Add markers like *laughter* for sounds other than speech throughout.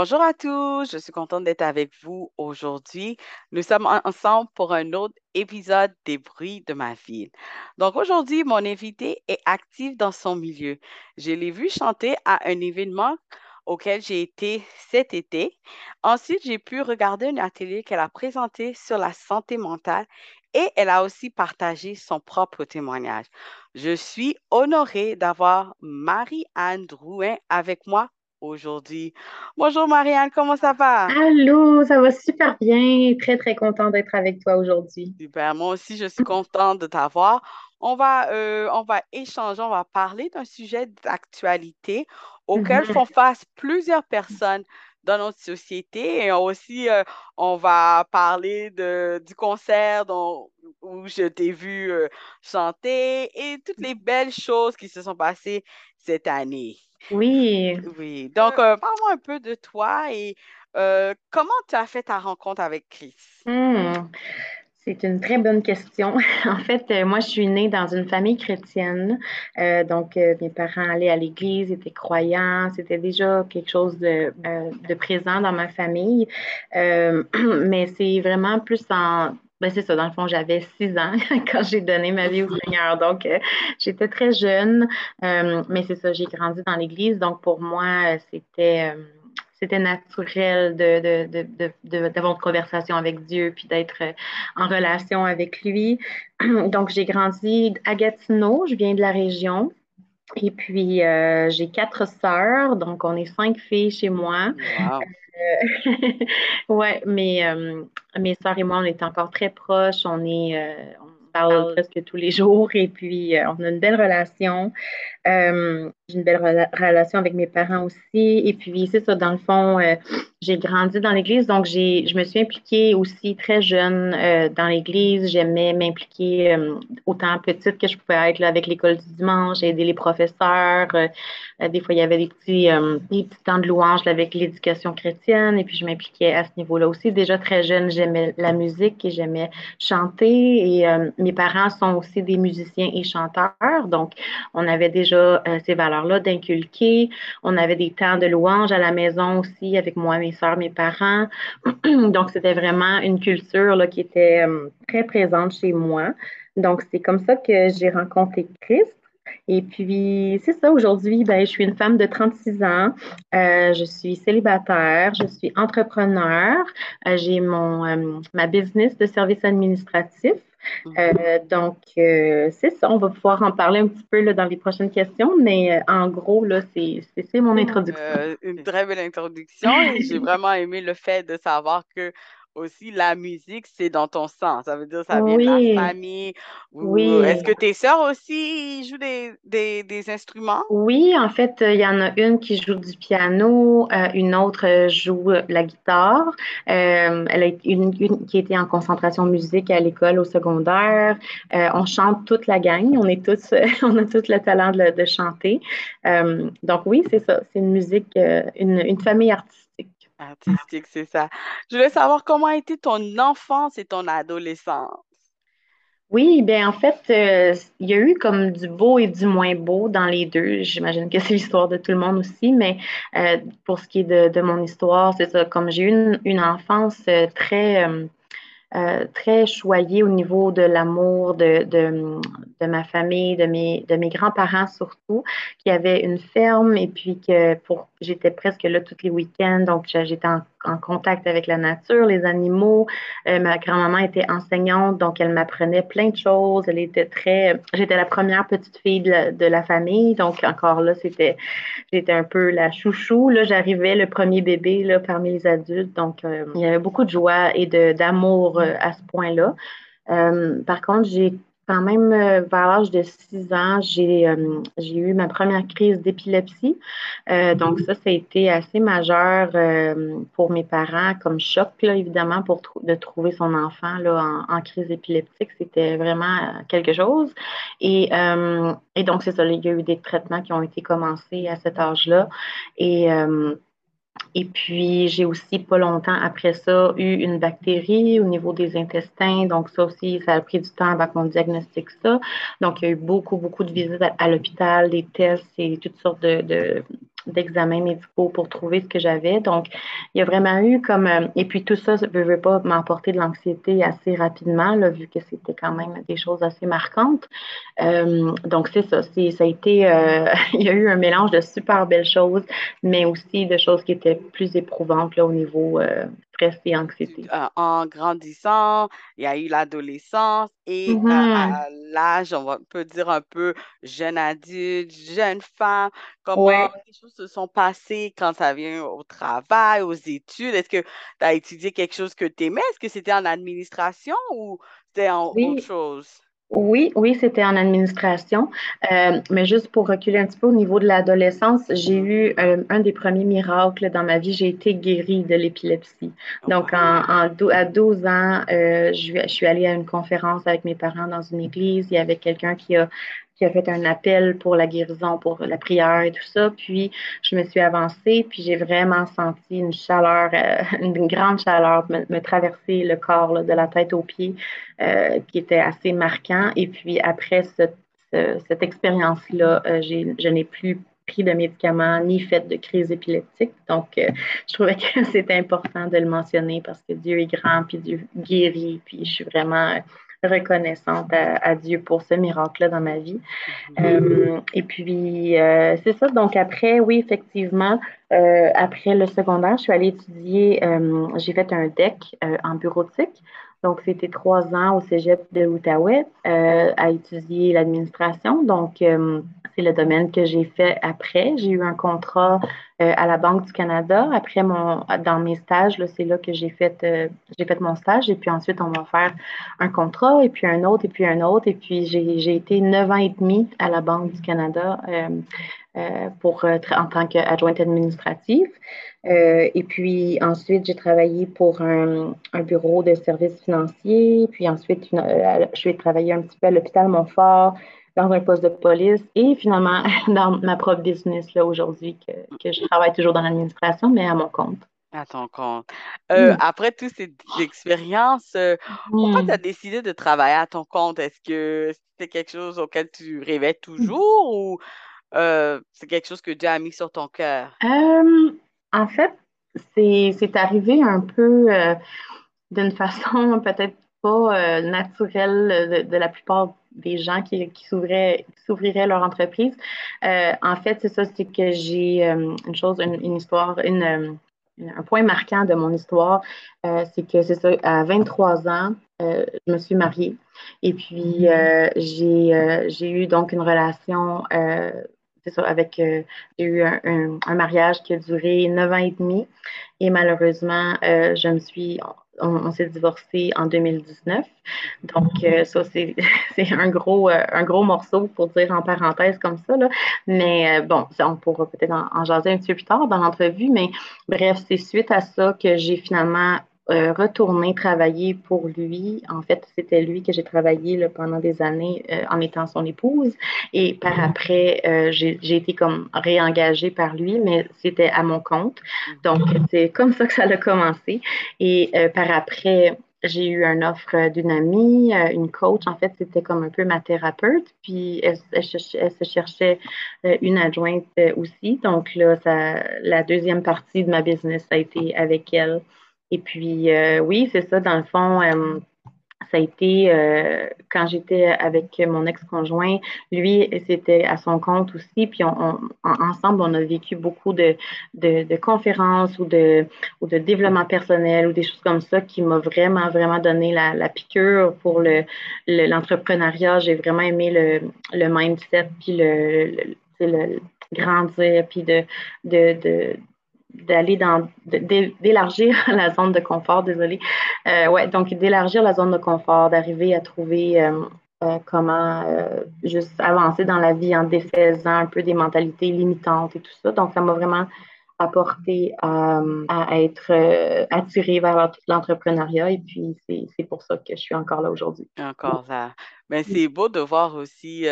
Bonjour à tous, je suis contente d'être avec vous aujourd'hui. Nous sommes ensemble pour un autre épisode des bruits de ma ville. Donc aujourd'hui, mon invité est actif dans son milieu. Je l'ai vu chanter à un événement auquel j'ai été cet été. Ensuite, j'ai pu regarder un atelier qu'elle a présenté sur la santé mentale et elle a aussi partagé son propre témoignage. Je suis honorée d'avoir Marie-Anne Drouin avec moi aujourd'hui. Bonjour Marianne, comment ça va? Allô, ça va super bien. Très, très contente d'être avec toi aujourd'hui. Super, moi aussi, je suis contente de t'avoir. On va, euh, on va échanger, on va parler d'un sujet d'actualité auquel mm-hmm. font face plusieurs personnes dans notre société. Et aussi, euh, on va parler de, du concert dont, où je t'ai vu euh, chanter et toutes les belles choses qui se sont passées cette année. Oui. Oui. Donc, euh, parle-moi un peu de toi et euh, comment tu as fait ta rencontre avec Chris? Hmm. C'est une très bonne question. *laughs* en fait, euh, moi, je suis née dans une famille chrétienne. donc, mes parents allaient à l'église, étaient croyants. C'était déjà quelque chose de, de, présent dans ma famille. *clears throat* mais c'est vraiment plus en ben c'est ça, dans le fond, j'avais six ans *laughs* quand j'ai donné ma vie au Seigneur. Donc, euh, j'étais très jeune, euh, mais c'est ça, j'ai grandi dans l'Église. Donc, pour moi, euh, c'était c'était naturel de, de, de, d'avoir une conversation avec Dieu puis d'être en relation avec lui. *clears throat* Donc, j'ai grandi à Gatineau, je viens de la région. Et puis, j'ai quatre sœurs, donc on est cinq filles chez moi. Wow. Euh, *laughs* ouais, mais euh, mes soeurs et moi, on est encore très proches. On est, euh, on parle presque tous les jours et puis on a une belle relation. J'ai une belle relation avec mes parents aussi. Et puis, c'est ça, dans le fond, euh, j'ai grandi dans l'Église, donc je me suis impliquée aussi très jeune euh, dans l'Église. J'aimais m'impliquer euh, autant petite que je pouvais être là, avec l'école du dimanche, aider les professeurs. des fois, il y avait des petits, des petits temps de louange avec l'éducation chrétienne. Et puis, je m'impliquais à ce niveau-là aussi. Déjà très jeune, j'aimais la musique et j'aimais chanter. Et mes parents sont aussi des musiciens et chanteurs. Donc, on avait déjà ces valeurs là d'inculquer. On avait des temps de louange à la maison aussi avec moi, mes soeurs, mes parents. *clears throat* Donc, c'était vraiment une culture qui était euh, très présente chez moi. Donc, c'est comme ça que j'ai rencontré Christ. Et puis, c'est ça, aujourd'hui, ben, je suis une femme de 36 ans, euh, je suis célibataire, je suis entrepreneur, euh, j'ai mon ma business de service administratif. Euh, donc, euh, c'est ça. On va pouvoir en parler un petit peu là, dans les prochaines questions, mais euh, en gros, là, c'est mon introduction. une *laughs* très belle introduction et j'ai vraiment aimé le fait de savoir que aussi la musique, c'est dans ton sang. Ça veut dire ça vient de la famille. Oui. Est-ce que tes sœurs aussi jouent des, des, instruments? Oui, en fait, il y en a une qui joue du piano, euh, une autre euh, joue la guitare. Euh, elle a une, une, qui était en concentration musique à l'école au secondaire. on chante toute la gang. On est tous, *laughs* on a tous le talent de, de chanter. donc oui, c'est ça. C'est une musique, une, une famille artistique Artistique, c'est ça. Je voulais savoir comment a été ton enfance et ton adolescence? Oui, bien en fait, euh, il y a eu comme du beau et du moins beau dans les deux. J'imagine que c'est l'histoire de tout le monde aussi, mais euh, pour ce qui est de, mon histoire, c'est ça, comme j'ai eu une, enfance euh, très, très choyée au niveau de l'amour de, de, de, ma famille, de mes, de mes grands-parents surtout, qui avaient une ferme et puis que pour j'étais presque là tous les week-ends, donc j'étais en, contact avec la nature, les animaux. Euh, ma grand-maman était enseignante, donc elle m'apprenait plein de choses. Elle était très, j'étais la première petite fille de la, famille, donc encore là, c'était, j'étais un peu la chouchou. Là, j'arrivais le premier bébé là parmi les adultes, donc euh, il y avait beaucoup de joie et d'amour euh, à ce point-là. par contre, j'ai quand même, euh, vers l'âge de 6 ans, j'ai euh, eu ma première crise d'épilepsie. Euh, donc, ça, ça a été assez majeur pour mes parents comme choc, là, évidemment, pour de trouver son enfant là, en, crise épileptique. C'était vraiment quelque chose. Et, et donc, c'est ça, il y a eu des traitements qui ont été commencés à cet âge-là. Et et puis, j'ai aussi, pas longtemps après ça, eu une bactérie au niveau des intestins. Donc, ça aussi, ça a pris du temps avant qu'on diagnostique ça. Donc, il y a eu beaucoup, beaucoup de visites à, l'hôpital, des tests et toutes sortes de, d'examens médicaux pour trouver ce que j'avais. Donc, il y a vraiment eu comme... Euh, et puis tout ça ne veut pas m'emporter de l'anxiété assez rapidement, vu que c'était quand même des choses assez marquantes. Euh, donc, c'est ça. ça a été... Euh, *laughs* il y a eu un mélange de super belles choses, mais aussi de choses qui étaient plus éprouvantes là, au niveau et anxiété. en grandissant, il y a eu l'adolescence et à, l'âge, on peut dire un peu jeune adulte, jeune femme. Comment les choses se sont passées quand ça vient au travail, aux études? Est-ce que tu as étudié quelque chose que tu aimais? Est-ce que c'était en administration ou c'était en autre chose? Oui, oui, c'était en administration. Euh, mais juste pour reculer un petit peu au niveau de l'adolescence, j'ai eu euh, un des premiers miracles dans ma vie. J'ai été guérie de l'épilepsie. Donc, en, à 12 ans, euh, je, je, suis allée à une conférence avec mes parents dans une église. Il y avait quelqu'un qui a qui a fait un appel pour la guérison, pour la prière et tout ça. Puis je me suis avancée, puis j'ai vraiment senti une chaleur, euh, *laughs* une grande chaleur me, traverser le corps de la tête aux pieds, euh, qui était assez marquant. Et puis après cette expérience-là, euh, je n'ai plus pris de médicaments ni fait de crise épileptique. Donc, je trouvais que *laughs* c'était important de le mentionner parce que Dieu est grand, puis Dieu guérit, puis je suis vraiment reconnaissante à, Dieu pour ce miracle-là dans ma vie. Mhm. Euh, et puis, euh, c'est ça. Donc, après, oui, effectivement, euh, après le secondaire, je suis allée étudier, j'ai fait un DEC en bureautique. Donc, c'était trois ans au cégep de l'Outaouais à étudier l'administration. Donc, c'est le domaine que j'ai fait après. J'ai eu un contrat euh, à la Banque du Canada. Après, mon, dans mes stages, c'est là que j'ai fait, euh, j'ai fait mon stage. Et puis ensuite, on va faire un contrat, et puis un autre, et puis un autre. Et puis, j'ai été neuf ans et demi à la Banque du Canada euh, pour, en tant qu'adjointe administrative. et puis ensuite, j'ai travaillé pour un, un, bureau de services financiers. Puis ensuite, je suis travailler un petit peu à l'hôpital Montfort dans un poste de police et finalement *laughs* dans ma propre business là aujourd'hui que, que je travaille toujours dans l'administration, mais à mon compte. À ton compte. Euh, après toutes ces expériences, euh, pourquoi tu as décidé de travailler à ton compte? Est-ce que c'est quelque chose auquel tu rêvais toujours ou euh, c'est quelque chose que Dieu a mis sur ton cœur? en fait, c'est arrivé un peu d'une *laughs* façon peut-être pas naturelle de, de, la plupart des gens qui, qui s'ouvriraient leur entreprise. Euh, en fait, c'est ça, c'est que j'ai euh, une chose, une, histoire, une, euh, un point marquant de mon histoire, c'est que c'est ça, à 23 ans, je me suis mariée. Et puis, j'ai, j'ai eu donc une relation avec, j'ai eu un, mariage qui a duré neuf ans et demi. Et malheureusement, je me suis, on, s'est divorcé en 2019. Donc, euh, ça, *laughs* c'est un gros, euh, un gros morceau pour dire en parenthèse comme ça. Là. Mais euh, bon, on pourra peut-être en, en, jaser un petit peu plus tard dans l'entrevue. Mais bref, c'est suite à ça que j'ai finalement euh, retourner travailler pour lui. En fait, c'était lui que j'ai travaillé là, pendant des années euh, en étant son épouse. Et par mm-hmm. après, euh, j'ai été comme réengagée par lui, mais c'était à mon compte. Donc, mm-hmm. c'est comme ça que ça a commencé. Et par après, j'ai eu une offre d'une amie, une coach. En fait, c'était comme un peu ma thérapeute. Puis, elle, elle, se cherchait une adjointe aussi. Donc, là, ça, la deuxième partie de ma business a été avec elle. Et puis, euh, oui, c'est ça, dans le fond, euh, ça a été euh, quand j'étais avec mon ex-conjoint, lui, c'était à son compte aussi, puis on, ensemble, on a vécu beaucoup de, de, conférences ou de, ou de développement personnel ou des choses comme ça qui m'ont vraiment, vraiment donné la, la piqûre pour le, l'entrepreneuriat. J'ai vraiment aimé le, le mindset, puis le, le grandir, puis de, de, d'aller dans d'élargir *laughs* la zone de confort, désolé. Euh, ouais, donc d'élargir la zone de confort, d'arriver à trouver euh, euh, comment euh, juste avancer dans la vie en défaisant un peu des mentalités limitantes et tout ça. Donc, ça m'a vraiment apporté à, être attirée vers l'entrepreneuriat et puis c'est pour ça que je suis encore là aujourd'hui. Encore là. Mais c'est beau de voir aussi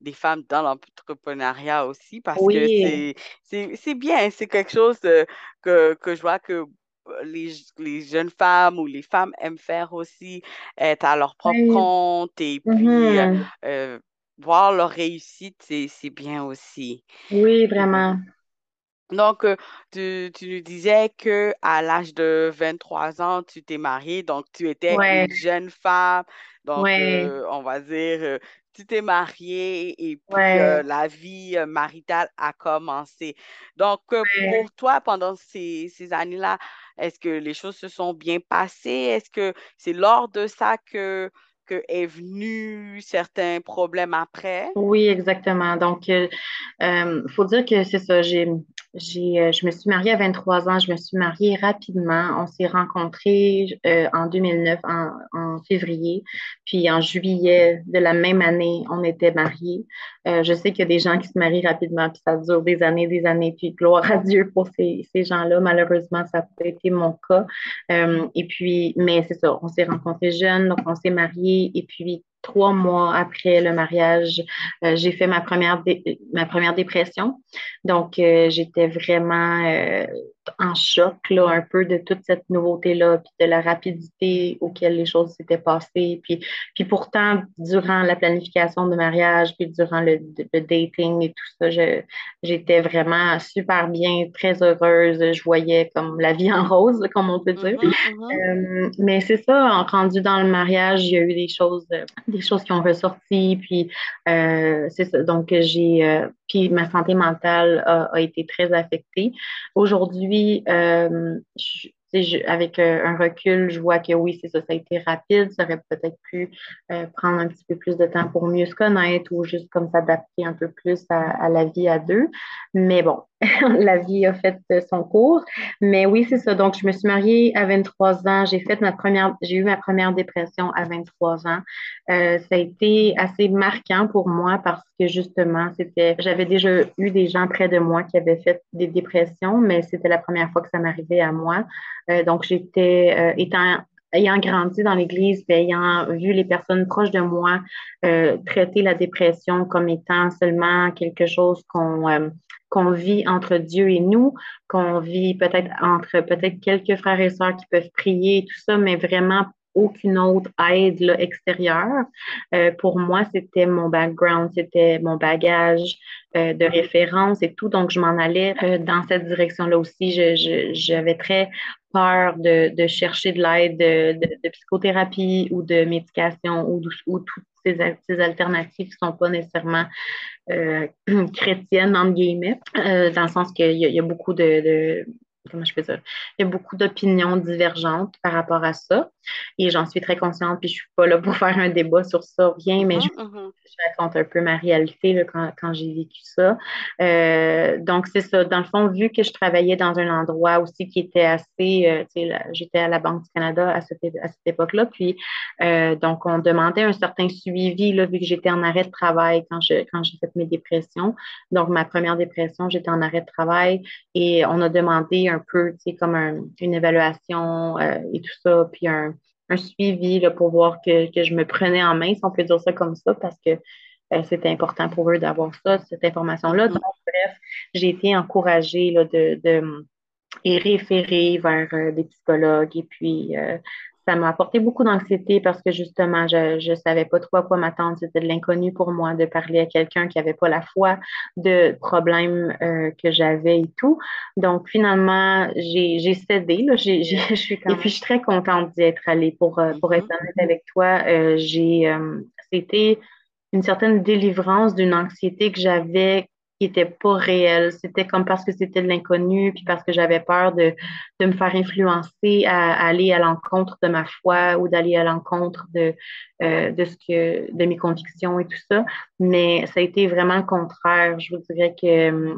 des femmes dans l'entrepreneuriat aussi parce que c'est bien, c'est quelque chose que, que je vois que les, les, jeunes femmes ou les femmes aiment faire aussi, être à leur propre compte et puis euh, mm-hmm. euh, voir leur réussite, c'est bien aussi. Oui, vraiment. Donc, euh, tu, tu, nous disais que à l'âge de 23 ans, tu t'es mariée, donc tu étais une jeune femme. Donc, on va dire, tu t'es mariée et puis la vie maritale a commencé. Donc, pour toi, pendant ces, ces années-là, est-ce que les choses se sont bien passées? Est-ce que c'est lors de ça que, que est venu certains problèmes après? Oui, exactement. Donc, il euh, euh, faut dire que c'est ça. J'ai euh, je me suis mariée à 23 ans, je me suis mariée rapidement. On s'est rencontrés euh, en 2009, en, février, puis en juillet de la même année, on était mariés. Euh, je sais qu'il y a des gens qui se marient rapidement, puis ça dure des années, des années, puis gloire à Dieu pour ces, gens-là. Malheureusement, ça n'a pas été mon cas. et puis, mais c'est ça, on s'est rencontrés jeunes, donc on s'est mariés, et puis trois mois après le mariage, euh, j'ai fait ma première, ma première dépression. Donc, euh, j'étais vraiment euh, en choc là, un peu de toute cette nouveauté-là, puis de la rapidité auquel les choses s'étaient passées. Puis, puis pourtant, durant la planification de mariage, puis durant le, dating et tout ça, j'étais vraiment super bien, très heureuse. Je voyais comme la vie en rose, comme on peut dire. Mm-hmm, mm-hmm. Euh, mais c'est ça, en rendu dans le mariage, il y a eu des choses, des choses qui ont ressorti. Puis euh, c'est ça. Donc, j'ai euh, puis ma santé mentale a, été très affectée. Aujourd'hui, euh, avec euh, un recul, je vois que oui, c'est ça, ça a été rapide. Ça aurait peut-être pu euh, prendre un petit peu plus de temps pour mieux se connaître ou juste comme s'adapter un peu plus à, la vie à deux. Mais bon, *laughs* la vie a fait son cours. Mais oui, c'est ça. Donc, je me suis mariée à 23 ans. J'ai fait ma première, j'ai eu ma première dépression à 23 ans. Euh, ça a été assez marquant pour moi parce que justement, c'était, j'avais déjà eu des gens près de moi qui avaient fait des dépressions, mais c'était la première fois que ça m'arrivait à moi. Euh, donc, j'étais, euh, étant ayant grandi dans l'Église, ayant vu les personnes proches de moi euh, traiter la dépression comme étant seulement quelque chose qu'on qu'on vit entre Dieu et nous, qu'on vit peut-être entre peut-être quelques frères et sœurs qui peuvent prier tout ça, mais vraiment aucune autre aide là, extérieure. Euh, pour moi, c'était mon background, c'était mon bagage euh, de référence et tout. Donc, je m'en allais euh, dans cette direction-là aussi. J'avais très peur de, de chercher de l'aide de, de, psychothérapie ou de médication ou, ou toutes ces, ces, alternatives qui ne sont pas nécessairement *clears throat* chrétiennes, entre guillemets, dans le sens qu'il y, y, a beaucoup de comment je peux dire, il y a beaucoup d'opinions divergentes par rapport à ça. Et j'en suis très consciente, puis je suis pas là pour *laughs* faire un débat sur ça, rien, mais mm-hmm, mm-hmm. je, raconte un peu ma réalité là, quand, quand j'ai vécu ça. Euh, donc, c'est ça. Dans le fond, vu que je travaillais dans un endroit aussi qui était assez, euh, tu sais, j'étais à la Banque du Canada à cette, à cette époque-là, puis euh, donc on demandait un certain suivi, là, vu que j'étais en arrêt de travail quand je quand j'ai fait mes dépressions. Donc, ma première dépression, j'étais en arrêt de travail et on a demandé un peu, tu sais, comme une évaluation et tout ça, puis un un suivi là, pour voir que, je me prenais en main, si on peut dire ça comme ça, parce que euh, c'était important pour eux d'avoir ça, cette information-là. Mm-hmm. Donc, bref, j'ai été encouragée là, de, de, et référée vers euh, des psychologues et puis euh, ça m'a apporté beaucoup d'anxiété parce que justement, je ne savais pas trop à quoi m'attendre. C'était de l'inconnu pour moi de parler à quelqu'un qui n'avait pas la foi de problèmes euh, que j'avais et tout. Donc, finalement, j'ai cédé. Là, *laughs* je suis Et puis, je suis très contente d'y être allée. Pour, euh, pour être honnête avec toi, euh, j'ai c'était une certaine délivrance d'une anxiété que j'avais qui n'était pas réel. C'était comme parce que c'était de l'inconnu, puis parce que j'avais peur de, de, me faire influencer à, aller à l'encontre de ma foi ou d'aller à l'encontre de, euh, de, ce que, de mes convictions et tout ça. Mais ça a été vraiment le contraire. Je vous dirais que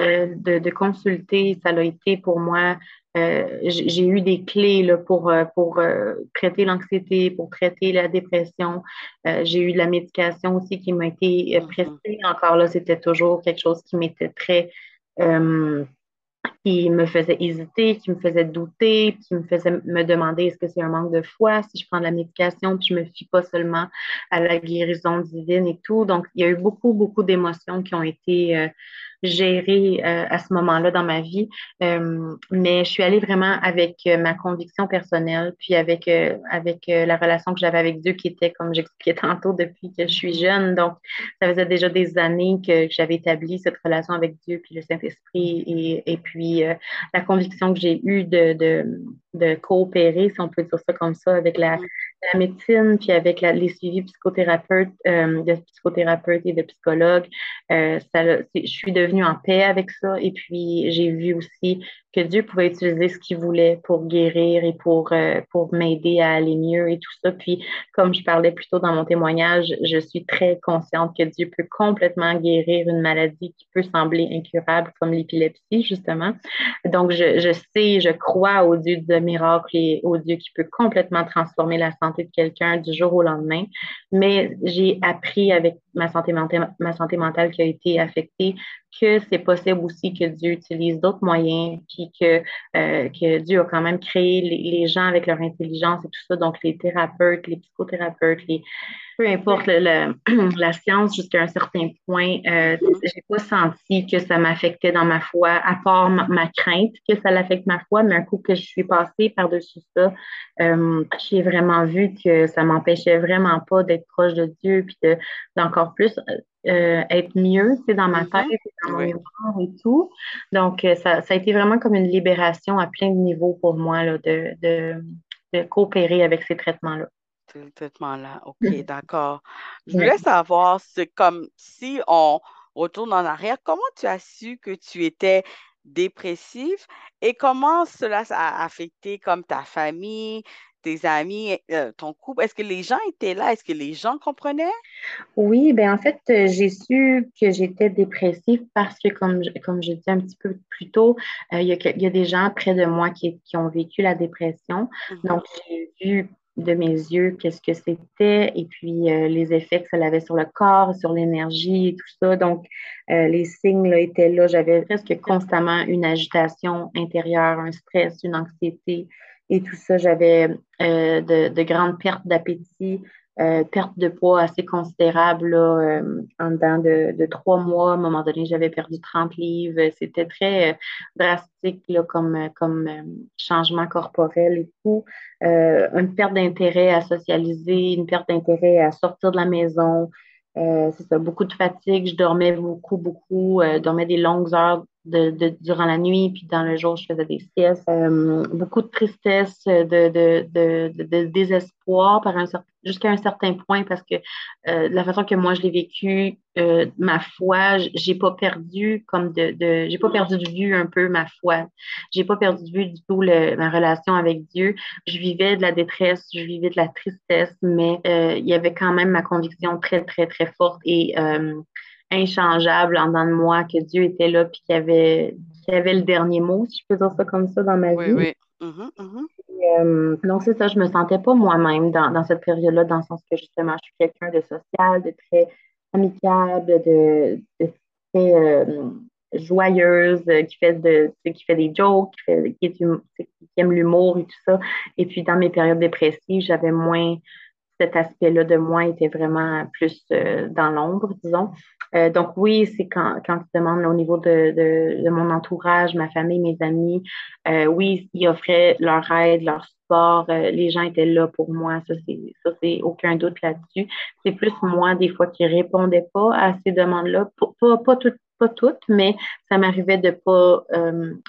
euh, de, de, consulter, ça a été pour moi j'ai eu des clés là, pour, pour traiter l'anxiété, pour traiter la dépression. j'ai eu de la médication aussi qui m'a été mm-hmm. prestée. Encore là, c'était toujours quelque chose qui m'était très qui me faisait hésiter, qui me faisait douter, qui me faisait me demander est-ce que c'est un manque de foi si je prends de la médication, puis je me fie pas seulement à la guérison divine et tout. Donc, il y a eu beaucoup, beaucoup d'émotions qui ont été euh, gérer euh, à ce moment-là dans ma vie. Euh, mais je suis allée vraiment avec euh, ma conviction personnelle, puis avec, avec la relation que j'avais avec Dieu qui était, comme j'expliquais *laughs* tantôt, depuis que je suis jeune. Donc, ça faisait déjà des années que, j'avais établi cette relation avec Dieu, puis le Saint-Esprit, et, et puis la conviction que j'ai eue de, de, de, coopérer, si on peut dire ça comme ça, avec la, mm la médecine, puis avec les suivis psychothérapeutes, euh, de psychothérapeutes et de psychologues, euh, je suis devenue en paix avec ça. Et puis, j'ai vu aussi que Dieu pouvait utiliser ce qu'il voulait pour guérir et pour, euh, pour m'aider à aller mieux et tout ça. Puis, comme je parlais plus tôt dans mon témoignage, je suis très consciente que Dieu peut complètement guérir une maladie qui peut sembler incurable, comme l'épilepsie, justement. Donc, je, je sais, je crois au Dieu de miracles et au Dieu qui peut complètement transformer la santé de quelqu'un du jour au lendemain. Mais j'ai appris avec ma santé, mentale, ma santé mentale qui a été affectée que c'est possible aussi que Dieu utilise d'autres moyens, puis que, euh, que Dieu a quand même créé les, gens avec leur intelligence et tout ça, donc les thérapeutes, les psychothérapeutes, les, peu importe *clears throat* la science jusqu'à un certain point, euh, j'ai pas senti que ça m'affectait dans ma foi, à part ma, crainte que ça l'affecte ma foi, mais un coup que je suis passée par-dessus ça, euh, j'ai vraiment vu que ça m'empêchait vraiment pas d'être proche de Dieu, puis d'encore plus euh, être mieux, c'est dans ma mm-hmm. tête, dans mon mémoire et tout. Donc, euh, ça, ça, a été vraiment comme une libération à plein de niveaux pour moi là, de, de, de coopérer avec ces traitements-là. Ces traitements-là, OK, d'accord. Je voulais savoir, c'est comme si on retourne en arrière, comment tu as su que tu étais dépressif et comment cela a affecté comme ta famille, tes amis, euh, ton couple? Est-ce que les gens étaient là? Est-ce que les gens comprenaient? Oui, ben en fait, euh, j'ai su que j'étais dépressive parce que, comme, comme je disais un petit peu plus tôt, euh, il, y a, des gens près de moi qui, ont vécu la dépression. Mm-hmm. Donc, j'ai vu de mes yeux qu'est-ce que c'était et puis les effets que ça avait sur le corps, sur l'énergie et tout ça. Donc, les signes là, étaient là. J'avais presque constamment une agitation intérieure, un stress, une anxiété et tout ça. J'avais euh, de, grandes pertes d'appétit, euh, perte de poids assez considérable là, euh, en dedans de, trois mois. À un moment donné, j'avais perdu 30 livres. C'était très drastique là, comme, comme changement corporel et tout. une perte d'intérêt à socialiser, une perte d'intérêt à sortir de la maison. c'est ça, beaucoup de fatigue. Je dormais beaucoup, beaucoup, dormais des longues heures de, durant la nuit, puis dans le jour, je faisais des siestes. Euh, beaucoup de tristesse, de, de, désespoir par un jusqu'à un certain point parce que euh, la façon que moi je l'ai vécu, euh, ma foi, j'ai pas perdu comme de, de j'ai pas perdu de vue un peu ma foi. J'ai pas perdu de vue du tout le, ma relation avec Dieu. Je vivais de la détresse, je vivais de la tristesse, mais il y avait quand même ma conviction très, très, très forte et inchangeable en dedans de moi, que Dieu était là, puis qu'il avait, avait le dernier mot, si je peux dire ça comme ça, dans ma vie. Oui, oui. Mm-hmm, mm-hmm. Euh, donc, c'est ça, je me sentais pas moi-même dans, cette période-là, dans le sens que justement, je suis quelqu'un de social, de très amicable, de, très euh, joyeuse, qui fait, de, qui fait des jokes, qui, fait, qui, qui aime l'humour et tout ça. Et puis, dans mes périodes dépressives, j'avais moins cet aspect-là de moi était vraiment plus euh, dans l'ombre, disons. Euh, donc oui, c'est quand, quand tu demandes au niveau de, de, mon entourage, ma famille, mes amis, euh, oui, ils offraient leur aide, leur support, les gens étaient là pour moi, ça c'est aucun doute là-dessus. C'est plus moi des fois qui répondais pas à ces demandes-là, pas, pas, tout, pas toutes, mais ça m'arrivait de pas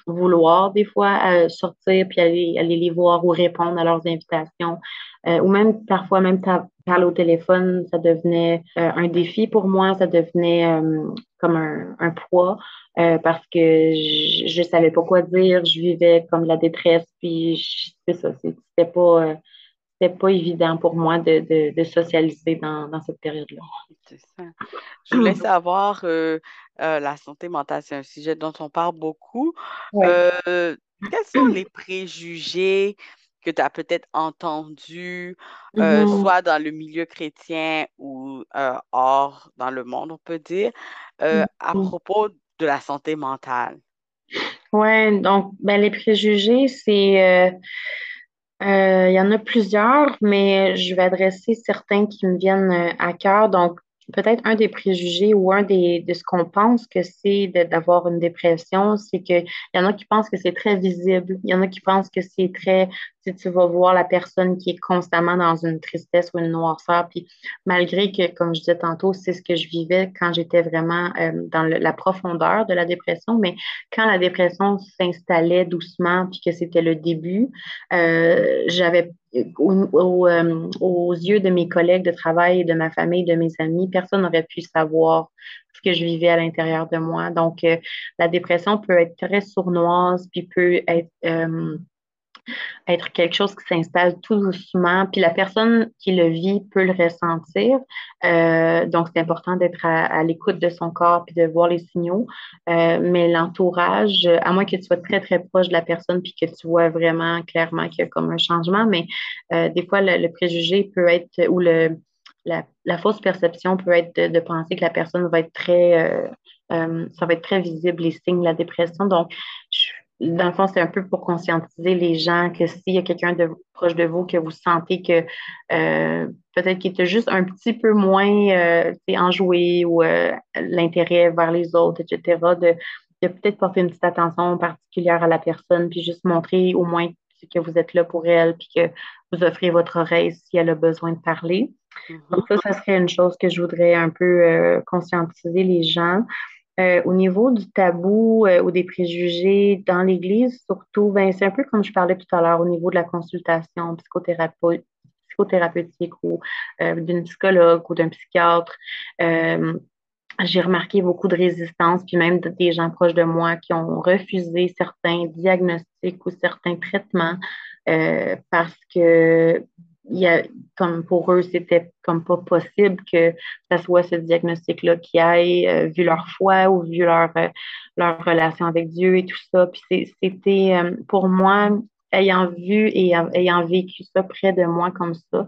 vouloir des fois sortir puis aller, aller les voir ou répondre à leurs invitations. Euh, ou même parfois même parler au téléphone, ça devenait euh, un défi pour moi, ça devenait euh, comme un, un poids parce que je ne savais pas quoi dire, je vivais comme la détresse, puis c'est ça, c'était pas c'était pas évident pour moi de, de, socialiser dans, dans cette période-là. Je voulais savoir, la santé mentale, c'est un sujet dont on parle beaucoup. quels sont les préjugés que tu as peut-être entendus, euh, Mhm. soit dans le milieu chrétien ou euh, hors dans le monde, on peut dire, euh, à Mhm. propos de la santé mentale? Ouais, donc ben, les préjugés, c'est euh, Euh, il y en a plusieurs, mais je vais adresser certains qui me viennent euh, à cœur. Donc, peut-être un des préjugés ou un des, de ce qu'on pense que c'est d'avoir une dépression, c'est qu'il y en a qui pensent que c'est très visible. Il y en a qui pensent que c'est très, si tu vas voir la personne qui est constamment dans une tristesse ou une noirceur, puis malgré que, comme je disais tantôt, c'est ce que je vivais quand j'étais vraiment euh, dans la profondeur de la dépression, mais quand la dépression s'installait doucement, puis que c'était le début, euh, j'avais euh, aux yeux de mes collègues de travail, de ma famille, de mes amis, personne n'aurait pu savoir ce que je vivais à l'intérieur de moi. Donc, la dépression peut être très sournoise, puis peut être être quelque chose qui s'installe tout doucement, puis la personne qui le vit peut le ressentir. Euh, donc, c'est important d'être à, l'écoute de son corps puis de voir les signaux. Euh, mais l'entourage, à moins que tu sois très, très proche de la personne puis que tu vois vraiment clairement qu'il y a comme un changement, mais euh, des fois, le, préjugé peut être, ou le, la, fausse perception peut être de, penser que la personne va être très, ça va être très visible, les signes de la dépression. Donc, je dans le fond, c'est un peu pour conscientiser les gens que s'il y a quelqu'un de proche de vous que vous sentez que euh, peut-être qu'il était juste un petit peu moins euh, enjoué ou euh, l'intérêt vers les autres, etc., de, de peut-être porter une petite attention particulière à la personne, puis juste montrer au moins que vous êtes là pour elle, puis que vous offrez votre oreille si elle a besoin de parler. Donc Mhm. ça, ça serait une chose que je voudrais un peu conscientiser les gens. Euh, au niveau du tabou euh, ou des préjugés dans l'Église, surtout, ben, c'est un peu comme je parlais tout à l'heure au niveau de la consultation psychothérapeutique ou euh, d'une psychologue ou d'un psychiatre. J'ai remarqué beaucoup de résistance, puis même de- des gens proches de moi qui ont refusé certains diagnostics ou certains traitements parce que il y a, comme pour eux, c'était comme pas possible que ça soit ce diagnostic-là qui aille, euh, vu leur foi ou vu leur, euh, leur relation avec Dieu et tout ça. Puis c'était, euh, pour moi, ayant vu et ayant vécu ça près de moi comme ça,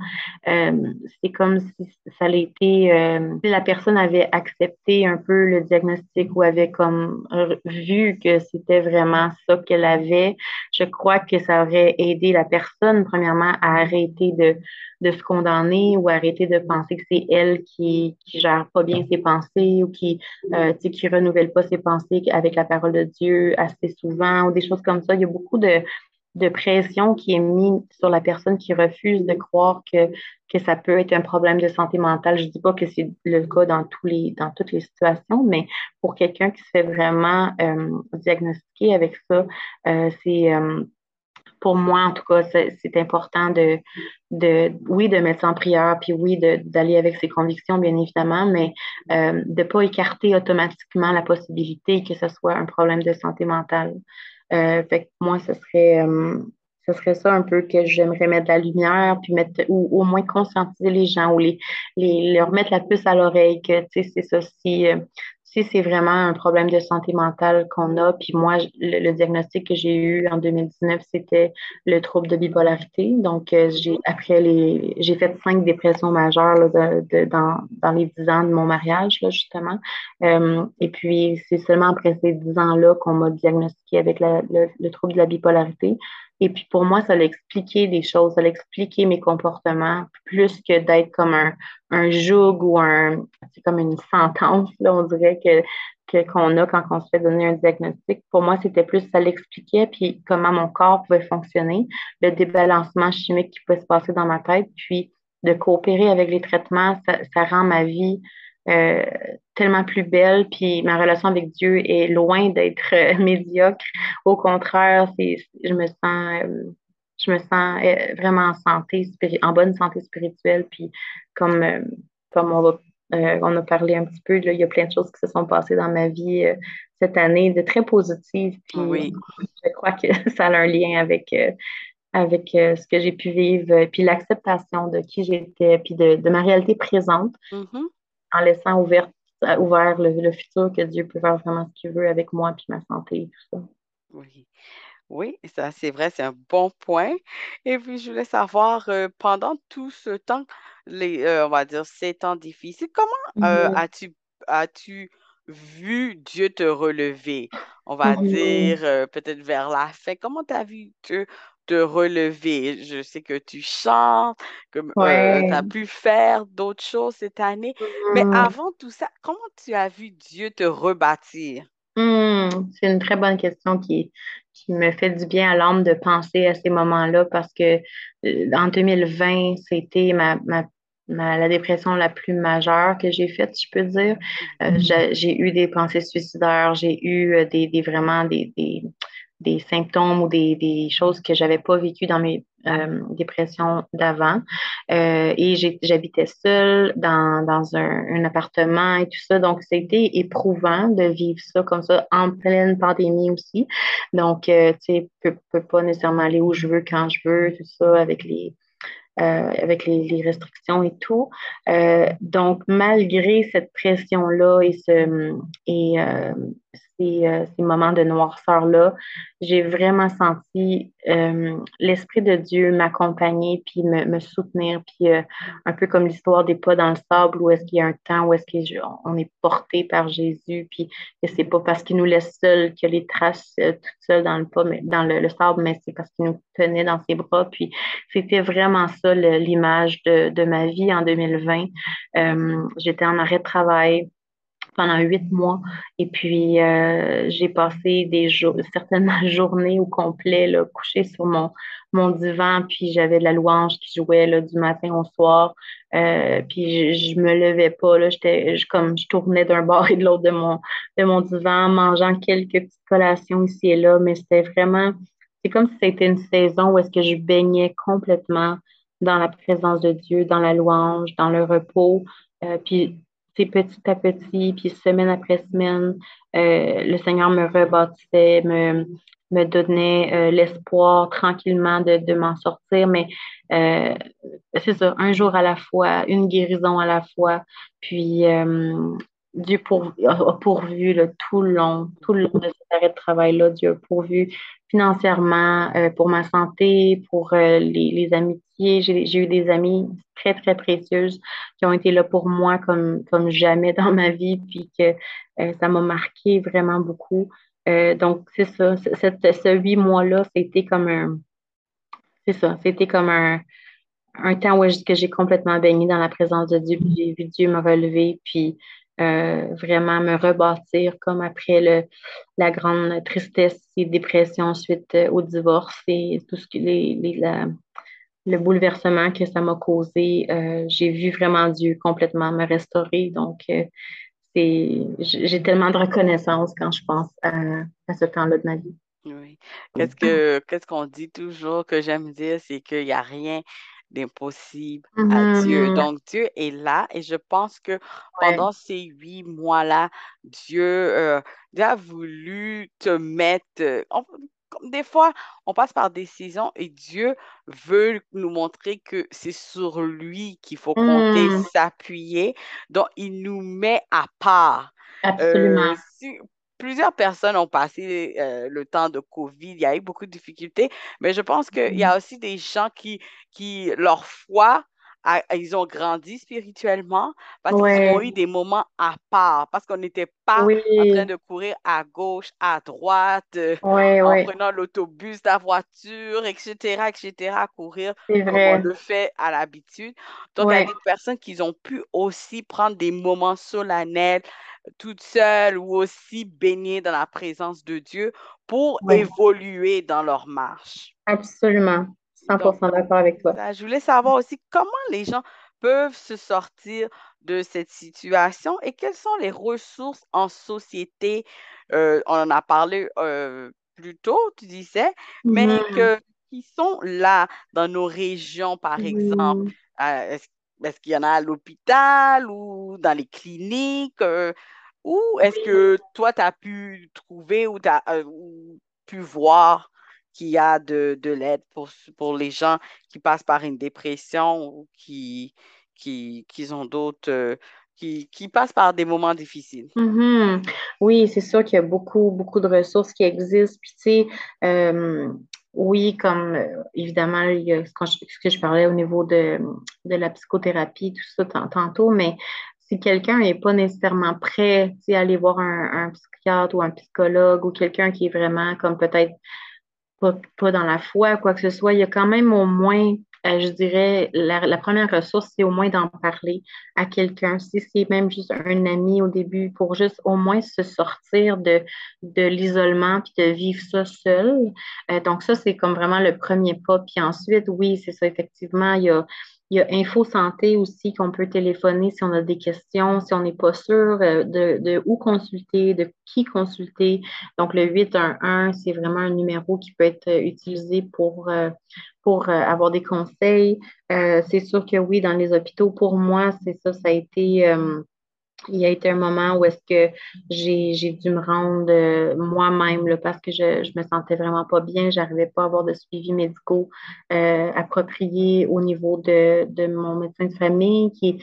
euh, c'est comme si ça allait été, euh, la personne avait accepté un peu le diagnostic ou avait comme vu que c'était vraiment ça qu'elle avait. Je crois que ça aurait aidé la personne, premièrement, à arrêter de, de se condamner ou arrêter de penser que c'est elle qui, qui gère pas bien ses pensées ou qui, euh, qui renouvelle pas ses pensées avec la parole de Dieu assez souvent ou des choses comme ça. Il y a beaucoup de, de pression qui est mise sur la personne qui refuse de croire que, que ça peut être un problème de santé mentale. Je ne dis pas que c'est le cas dans, tous les, dans toutes les situations, mais pour quelqu'un qui se fait vraiment euh, diagnostiquer avec ça, euh, c'est euh, pour moi, en tout cas, c'est important de, de, oui, de mettre ça en prière, puis oui, d'aller avec ses convictions, bien évidemment, mais de ne pas écarter automatiquement la possibilité que ce soit un problème de santé mentale. Euh, fait que moi, ce serait, euh, ce serait ça un peu que j'aimerais mettre de la lumière, puis mettre, ou au moins conscientiser les gens, ou les, les, leur mettre la puce à l'oreille, que, tu sais, c'est ça, si, euh, si c'est vraiment un problème de santé mentale qu'on a, puis moi, le, le diagnostic que j'ai eu en 2019, c'était le trouble de bipolarité. Donc, euh, j'ai après les j'ai fait cinq dépressions majeures là, de, de, dans, dans les dix ans de mon mariage, là, justement. Euh, et puis, c'est seulement après ces dix ans-là qu'on m'a diagnostiqué avec la, le, le, trouble de la bipolarité. Et puis, pour moi, ça a expliqué des choses, ça a expliqué mes comportements, plus que d'être comme un, un joug ou un, c'est comme une sentence, là, on dirait que qu'on a quand on se fait donner un diagnostic. Pour moi, c'était plus ça l'expliquait, puis comment mon corps pouvait fonctionner, le débalancement chimique qui pouvait se passer dans ma tête, puis de coopérer avec les traitements, ça, ça rend ma vie euh, tellement plus belle, puis ma relation avec Dieu est loin d'être euh, *laughs* médiocre. Au contraire, c'est, je me sens, euh, je me sens euh, vraiment en santé, en bonne santé spirituelle, puis comme, comme on va on a parlé un petit peu, là, il y a plein de choses qui se sont passées dans ma vie cette année, de très positives. Puis Oui. je crois que *laughs* ça a un lien avec, euh, avec ce que j'ai pu vivre, puis l'acceptation de qui j'étais, puis de, de, ma réalité présente, Mhm. en laissant ouvert, ouvert le, le futur que Dieu peut faire vraiment ce qu'il veut avec moi, puis ma santé et tout ça. Oui. Oui, ça c'est vrai, c'est un bon point. Et puis je voulais savoir, euh, pendant tout ce temps, les, euh, on va dire ces temps difficiles, comment euh, as-tu as-tu vu Dieu te relever? On va dire peut-être vers la fin. Comment tu as vu Dieu te relever? Je sais que tu chantes, que tu as pu faire d'autres choses cette année, mais Mhm. avant tout ça, comment tu as vu Dieu te rebâtir? Hmm, c'est une très bonne question qui, qui me fait du bien à l'âme de penser à ces moments-là parce que euh, en 2020, c'était ma, ma, ma- la dépression la plus majeure que j'ai faite, je peux dire. Euh, j'ai, j'ai eu des pensées suicidaires, j'ai eu euh, des, des vraiment des, des, des symptômes ou des, des choses que j'avais pas vécues dans mes euh, dépressions d'avant. Euh, et j'habitais seule dans, dans un, appartement et tout ça. Donc, c'était éprouvant de vivre ça comme ça en pleine pandémie aussi. Donc, euh, tu sais, je peux, peux pas nécessairement aller où je veux, quand je veux, tout ça, avec les, avec les, restrictions et tout. Donc, malgré cette pression-là et, ce, et ces, euh, ces moments de noirceur-là, j'ai vraiment senti euh, l'Esprit de Dieu m'accompagner puis me, soutenir. Puis euh, un peu comme l'histoire des pas dans le sable, où est-ce qu'il y a un temps où est-ce qu'on est porté par Jésus, puis que c'est pas parce qu'il nous laisse seuls qu'il y a les traces toutes seules dans le pas, dans le, le sable, mais c'est parce qu'il nous tenait dans ses bras. Puis c'était vraiment ça l'image de, de ma vie en 2020. Euh, j'étais en arrêt de travail pendant huit mois. Et puis, euh, j'ai passé des jours, certaines *laughs* journées au complet, là, couchée sur mon, mon divan, puis j'avais de la louange qui jouait là, du matin au soir. Euh, puis je, je me levais pas, là, je, comme je tournais d'un bord et de l'autre de mon, de mon divan, mangeant quelques petites collations ici et là, mais c'était vraiment, c'est comme si c'était une saison où est-ce que je baignais complètement dans la présence de Dieu, dans la louange, dans le repos. Euh, puis petit à petit, puis semaine après semaine, euh, le Seigneur me rebâtissait, me, me donnait euh, l'espoir tranquillement de, de m'en sortir, mais euh, c'est ça, un jour à la fois, une guérison à la fois, puis Dieu pour, a pourvu là, tout le long, tout le long de cet arrêt de travail-là, Dieu a pourvu financièrement, euh, pour ma santé, pour euh, les, les amitiés. J'ai, eu des amis très, très précieuses qui ont été là pour moi comme, comme jamais dans ma vie, puis que euh, ça m'a marqué vraiment beaucoup. Euh, donc, c'est ça, cette, ce huit mois-là, c'était comme un, c'est ça, c'était comme un, un temps où j'ai complètement baigné dans la présence de Dieu, puis j'ai vu Dieu me relever, puis euh, vraiment me rebâtir comme après le, la grande tristesse et dépression suite euh, au divorce et tout ce que les, les- le bouleversement que ça m'a causé. Euh, j'ai vu vraiment Dieu complètement me restaurer. Donc, j'ai tellement de reconnaissance quand je pense à, à ce temps-là de ma vie. Oui. Qu'est-ce que qu'est-ce qu'on dit toujours que j'aime dire, c'est qu'il n'y a rien d'impossible à Dieu. Mhm. Donc, Dieu est là et je pense que Ouais. pendant ces huit mois-là, Dieu, euh, Dieu a voulu te mettre. euh, comme des fois, on passe par des saisons et Dieu veut nous montrer que c'est sur lui qu'il faut compter, Mhm. s'appuyer. Donc, il nous met à part. Euh, Absolument. si, Plusieurs personnes ont passé euh, le temps de COVID, il y a eu beaucoup de difficultés, mais je pense qu'il y a aussi des gens qui, qui leur foi, a- ils ont grandi spirituellement parce qu'ils ont eu des moments à part, parce qu'on n'était pas en train de courir à gauche, à droite, euh, Ouais, en ouais. prenant l'autobus, la voiture, etc., etc., à courir comme on le fait à l'habitude. Donc, il y a des personnes qui ont pu aussi prendre des moments solennels toute seule ou aussi baignée dans la présence de Dieu pour évoluer dans leur marche. Absolument. Donc, 100% d'accord avec toi. je voulais savoir aussi comment les gens peuvent se sortir de cette situation et quelles sont les ressources en société. Euh, on en a parlé euh, plus tôt, tu disais, mais Mhm. que, qui sont là dans nos régions, par exemple? Euh, est-ce, est-ce qu'il y en a à l'hôpital ou dans les cliniques? Euh, ou est-ce que toi, tu as pu trouver ou, t'as, euh, ou pu voir qu'il y a de, de l'aide pour, pour les gens qui passent par une dépression ou qui, qui, ont d'autres euh, qui, qui passent par des moments difficiles? Mhm. Oui, c'est sûr qu'il y a beaucoup, beaucoup de ressources qui existent. Puis, tu sais, euh, oui, comme euh, évidemment, il y a ce, que je parlais au niveau de, de la psychothérapie, tout ça tantôt, mais si quelqu'un n'est pas nécessairement prêt à aller voir un, psychiatre ou un psychologue ou quelqu'un qui est vraiment comme peut-être pas, pas, dans la foi, quoi que ce soit, il y a quand même au moins euh, je dirais, la, première ressource, c'est au moins d'en parler à quelqu'un. Si c'est même juste un ami au début, pour juste au moins se sortir de, de l'isolement puis de vivre ça seul. Euh, donc, ça, c'est comme vraiment le premier pas. Puis ensuite, oui, c'est ça, effectivement, il y a il y a Info Santé aussi qu'on peut téléphoner si on a des questions, si on n'est pas sûr euh, de, de, où consulter, de qui consulter. Donc, le 811, c'est vraiment un numéro qui peut être utilisé pour, euh, pour euh, avoir des conseils. c'est sûr que oui, dans les hôpitaux, pour moi, c'est ça, ça a été il y a été un moment où est-ce que j'ai dû me rendre euh, moi-même parce que je, je me sentais vraiment pas bien. J'arrivais pas à avoir de suivi médicaux euh, approprié au niveau de, mon médecin de famille qui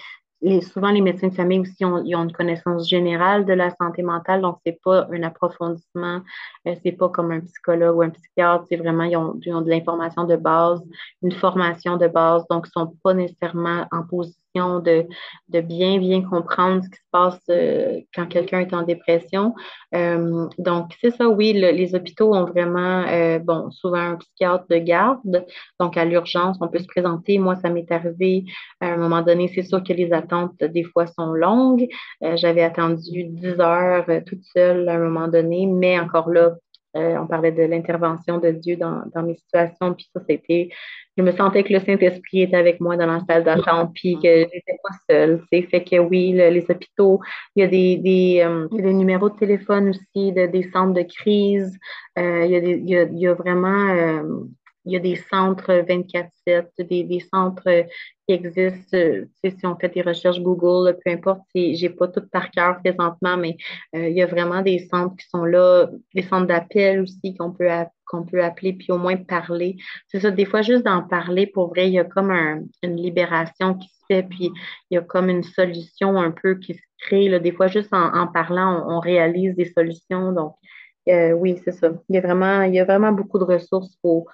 souvent, les médecins de famille aussi ont, ils ont une connaissance générale de la santé mentale, donc c'est pas un approfondissement, euh, c'est pas comme un psychologue ou un psychiatre, c'est vraiment, ils ont, ils ont de l'information de base, une formation de base, donc ils sont pas nécessairement en position de, bien, bien comprendre ce qui se passe euh, quand quelqu'un est en dépression. Euh, donc, c'est ça, oui, les hôpitaux ont vraiment, euh, bon, souvent un psychiatre de garde. Donc, à l'urgence, on peut se présenter. Moi, ça m'est arrivé à un moment donné. C'est sûr que les attentes, des fois, sont longues. J'avais attendu 10 heures toute seule à un moment donné, mais encore là, on parlait de l'intervention de Dieu dans, dans, mes situations, puis ça, c'était je me sentais que le Saint-Esprit était avec moi dans la salle d'attente, puis que j'étais pas seule. C'est fait que oui, les hôpitaux, il y a des, des, euh, des, numéros de téléphone aussi, de, des centres de crise. Euh, il, y a des, il, y a, il, y a, vraiment euh, il y a des centres 24-7, des, des, centres qui existent. si on fait des recherches Google, peu importe, j'ai pas tout par cœur présentement, mais il y a vraiment des centres qui sont là, des centres d'appel aussi qu'on peut peut appeler, puis au moins parler. C'est ça, des fois, juste d'en parler, pour vrai, il y a comme une libération qui se fait, puis il y a comme une solution un peu qui se crée. Là. Des fois, juste en, parlant, on, réalise des solutions. Donc, euh, oui, c'est ça. Il y, a vraiment, il y a vraiment beaucoup de ressources. Il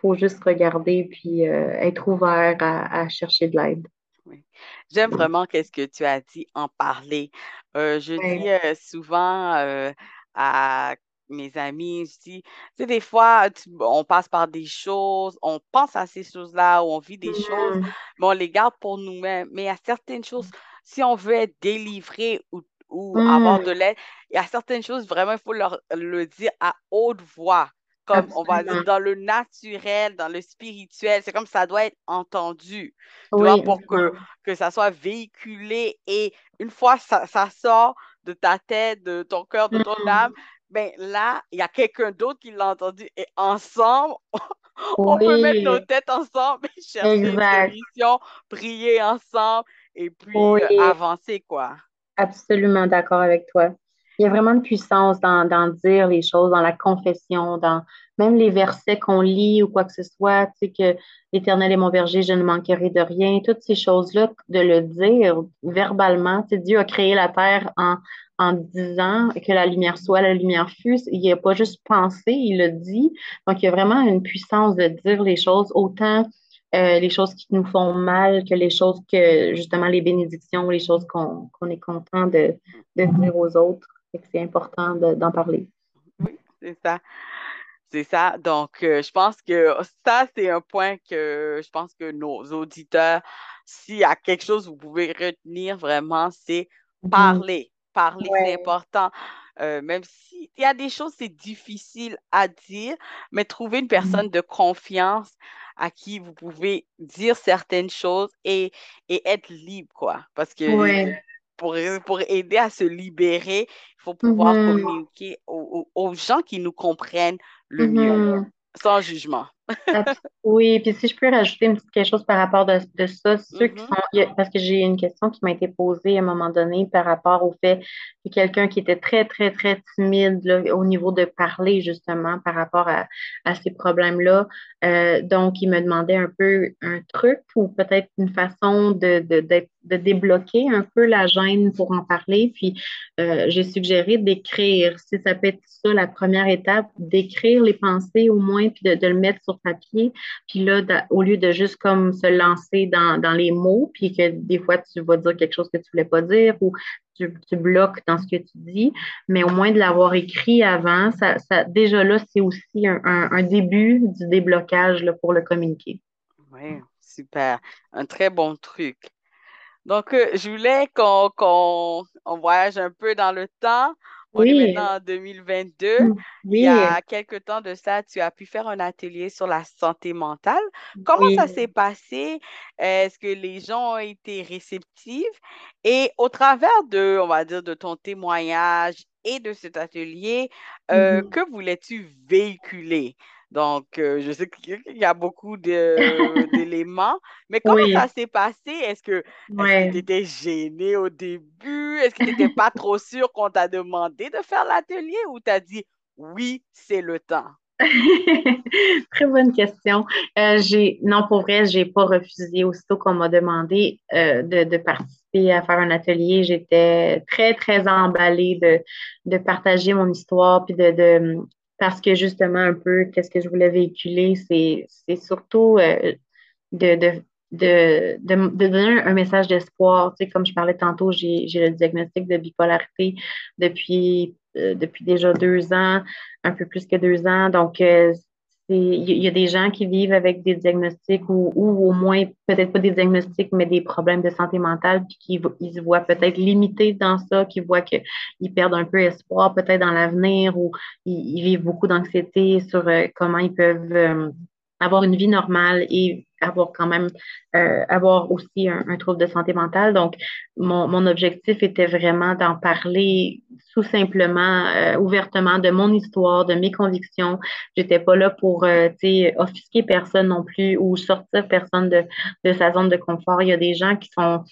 faut, juste regarder, puis euh, être ouvert à, chercher de l'aide. Oui. J'aime vraiment qu'est-ce que tu as dit, en parler. Euh, je dis souvent à mes amis, je dis, tu sais, des fois, on passe par des choses, on pense à ces choses-là, ou on vit des choses, mm. mais on les garde pour nous-mêmes. Mais il y a certaines choses, si on veut être délivré ou, ou avoir de mm. l'aide, il y a certaines choses, vraiment, il faut leur le dire à haute voix. Comme on va dire dans le naturel, dans le spirituel, c'est comme ça doit être entendu, vois, pour que, que ça soit véhiculé. Et une fois ça, ça sort de ta tête, de ton cœur, de ton mm. âme, ben là, il y a quelqu'un d'autre qui l'a entendu et ensemble, *laughs* on peut mettre nos têtes ensemble et chercher une solution, prier ensemble et puis euh, avancer, quoi. Absolument d'accord avec toi. Il y a vraiment une puissance dans, dans, dire les choses, dans la confession, dans même les versets qu'on lit ou quoi que ce soit, tu sais, que l'Éternel est mon berger, je ne manquerai de rien, toutes ces choses-là, de le dire verbalement, tu sais, Dieu a créé la terre en, en disant que la lumière soit, la lumière fût. Il n'a pas juste pensé, il l'a dit. Donc, il y a vraiment une puissance de dire les choses, autant euh, les choses qui nous font mal que les choses que, justement, les bénédictions, les choses qu'on est content de, de, dire aux autres. C'est important d'en parler. Oui, c'est ça. C'est ça. Donc, euh, je pense que ça, c'est un point que je pense que nos auditeurs, s'il y a quelque chose vous pouvez retenir vraiment, c'est mm-hmm. parler parler, c'est important. Euh, même s'il y a des choses, c'est difficile à dire, mais trouver une mmh. personne de confiance à qui vous pouvez dire certaines choses et, et être libre, quoi. Parce que pour, pour aider à se libérer, il faut pouvoir mmh communiquer aux, aux, gens qui nous comprennent le mieux, mmh sans jugement. Oui, puis si je peux rajouter une petite quelque chose par rapport de, de ça, ceux qui Mhm, sont, parce que j'ai une question qui m'a été posée à un moment donné par rapport au fait que quelqu'un qui était très, très, très timide là, au niveau de parler justement par rapport à, à ces problèmes-là. Euh, donc, il me demandait un peu un truc ou peut-être une façon de, de, de débloquer un peu la gêne pour en parler. Puis, euh, j'ai suggéré d'écrire, si ça peut être ça la première étape, d'écrire les pensées au moins, puis de, de le mettre sur papier. Puis là, au lieu de juste comme se lancer dans, dans les mots, puis que des fois tu vas dire quelque chose que tu voulais pas dire ou tu, bloques dans ce que tu dis, mais au moins de l'avoir écrit avant, ça, ça, déjà là, c'est aussi un, un- début du déblocage là, pour le communiquer. Oui, super. Un très bon truc. Donc, euh, je voulais qu'on qu'on on voyage un peu dans le temps. On est Oui, maintenant en 2022. Il y a quelque temps de ça, tu as pu faire un atelier sur la santé mentale. Comment ça s'est passé? Est-ce que les gens ont été réceptifs? Et au travers de, on va dire, de ton témoignage et de cet atelier, euh, Mhm. que voulais-tu véhiculer? Donc, euh, je sais qu'il y a beaucoup de- *laughs* d'éléments, mais comment Oui, ça s'est passé? Est-ce que tu étais gêné au début? Est-ce que tu n'étais pas trop sûr qu'on t'a demandé de faire l'atelier ou tu as dit oui, c'est le temps? *laughs* Très bonne question. Euh, j'ai, non, pour vrai, j'ai pas refusé aussitôt qu'on m'a demandé euh, de, de participer à faire un atelier. J'étais très, très emballée de, de partager mon histoire, puis de, de, parce que justement, un peu, qu'est-ce que je voulais véhiculer, c'est, surtout euh, de, de, de, de, donner un message d'espoir. Tu sais, comme je parlais tantôt, j'ai, le diagnostic de bipolarité depuis, euh, depuis déjà deux ans, un peu plus que deux ans. Donc, euh, il y, a des gens qui vivent avec des diagnostics ou, ou au moins, peut-être pas des diagnostics, mais des problèmes de santé mentale, puis qui ils se voient peut-être limités dans ça, qui voient qu'ils perdent un peu espoir peut-être dans l'avenir ou ils, vivent beaucoup d'anxiété sur euh, comment ils peuvent euh, avoir une vie normale et avoir quand même euh, avoir aussi un, un, trouble de santé mentale. Donc, mon, mon objectif était vraiment d'en parler tout simplement, euh, ouvertement de mon histoire, de mes convictions. J'étais pas là pour euh, offusquer personne non plus ou sortir personne de, de sa zone de confort. Il y a des gens qui sont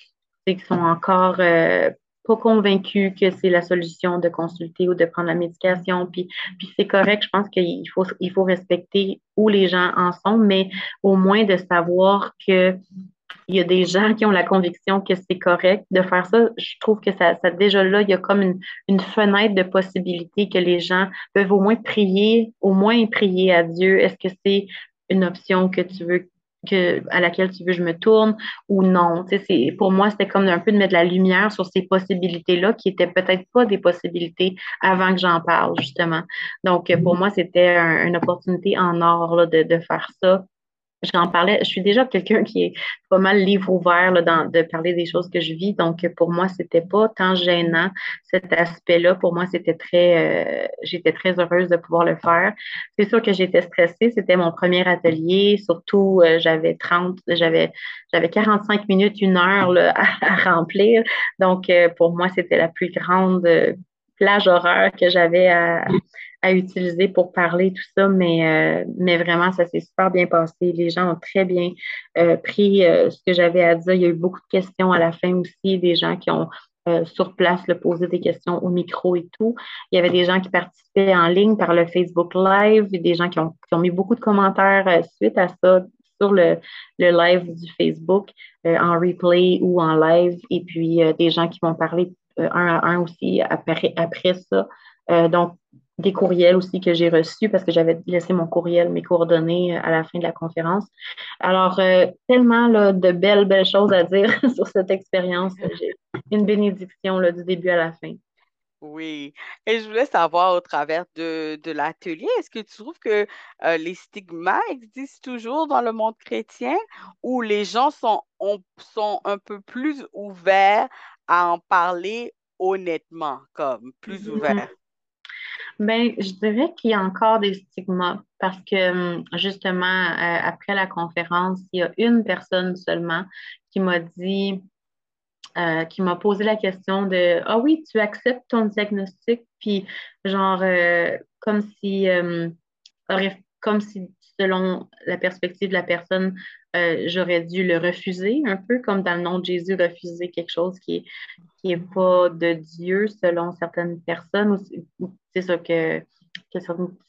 qui sont encore euh, pas convaincus que c'est la solution de consulter ou de prendre la médication. Puis, puis c'est correct, je pense qu'il faut, il faut respecter où les gens en sont, mais au moins de savoir que il y a des gens qui ont la conviction que c'est correct de faire ça. Je trouve que ça, ça déjà là, il y a comme une, une fenêtre de possibilité que les gens peuvent au moins prier, au moins prier à Dieu. Est-ce que c'est une option que tu veux que, à laquelle tu veux que je me tourne ou non. Pour moi, c'était comme un peu de mettre de la lumière sur ces possibilités-là qui étaient peut-être pas des possibilités avant que j'en parle, justement. Donc, pour moi, c'était un, une opportunité en or là, de, de faire ça J'en parlais, je suis déjà quelqu'un qui est pas mal livre ouvert là, dans, de parler des choses que je vis. Donc, pour moi, c'était pas tant gênant cet aspect-là. Pour moi, c'était très, euh, j'étais très heureuse de pouvoir le faire. C'est sûr que j'étais stressée. C'était mon premier atelier. Surtout, euh, j'avais 30, j'avais, j'avais 45 minutes, une heure là, à, remplir. Donc, euh, pour moi, c'était la plus grande euh, plage horaire que j'avais à, à utiliser pour parler, tout ça, mais, euh, mais vraiment, ça s'est super bien passé. Les gens ont très bien euh, pris euh, ce que j'avais à dire. Il y a eu beaucoup de questions à la fin aussi, des gens qui ont sur place posé des questions au micro et tout. Il y avait des gens qui participaient en ligne par le Facebook Live, des gens qui ont, qui ont mis beaucoup de commentaires suite à ça sur le, le live du Facebook en replay ou en live, et puis des gens qui vont parler un à un aussi après, après ça. donc, des courriels aussi que j'ai reçus parce que j'avais laissé mon courriel, mes coordonnées à la fin de la conférence. Alors, euh, tellement là, de belles, belles choses à dire *laughs* sur cette expérience. J'ai une bénédiction là, du début à la fin. Oui, et je voulais savoir au travers de, de l'atelier, est-ce que tu trouves que euh, les stigmas existent toujours dans le monde chrétien ou les gens sont, on- sont un peu plus ouverts à en parler honnêtement, comme plus ouverts? Ben, je dirais qu'il y a encore des stigmas parce que justement, euh, après la conférence, il y a une personne seulement qui m'a dit, euh, qui m'a posé la question de Ah oui, tu acceptes ton diagnostic, puis genre euh, comme si aurait- comme si selon la perspective de la personne, euh, j'aurais dû le refuser, un peu comme dans le nom de Jésus, refuser quelque chose qui n'est est pas de Dieu selon certaines personnes. C'est ça que,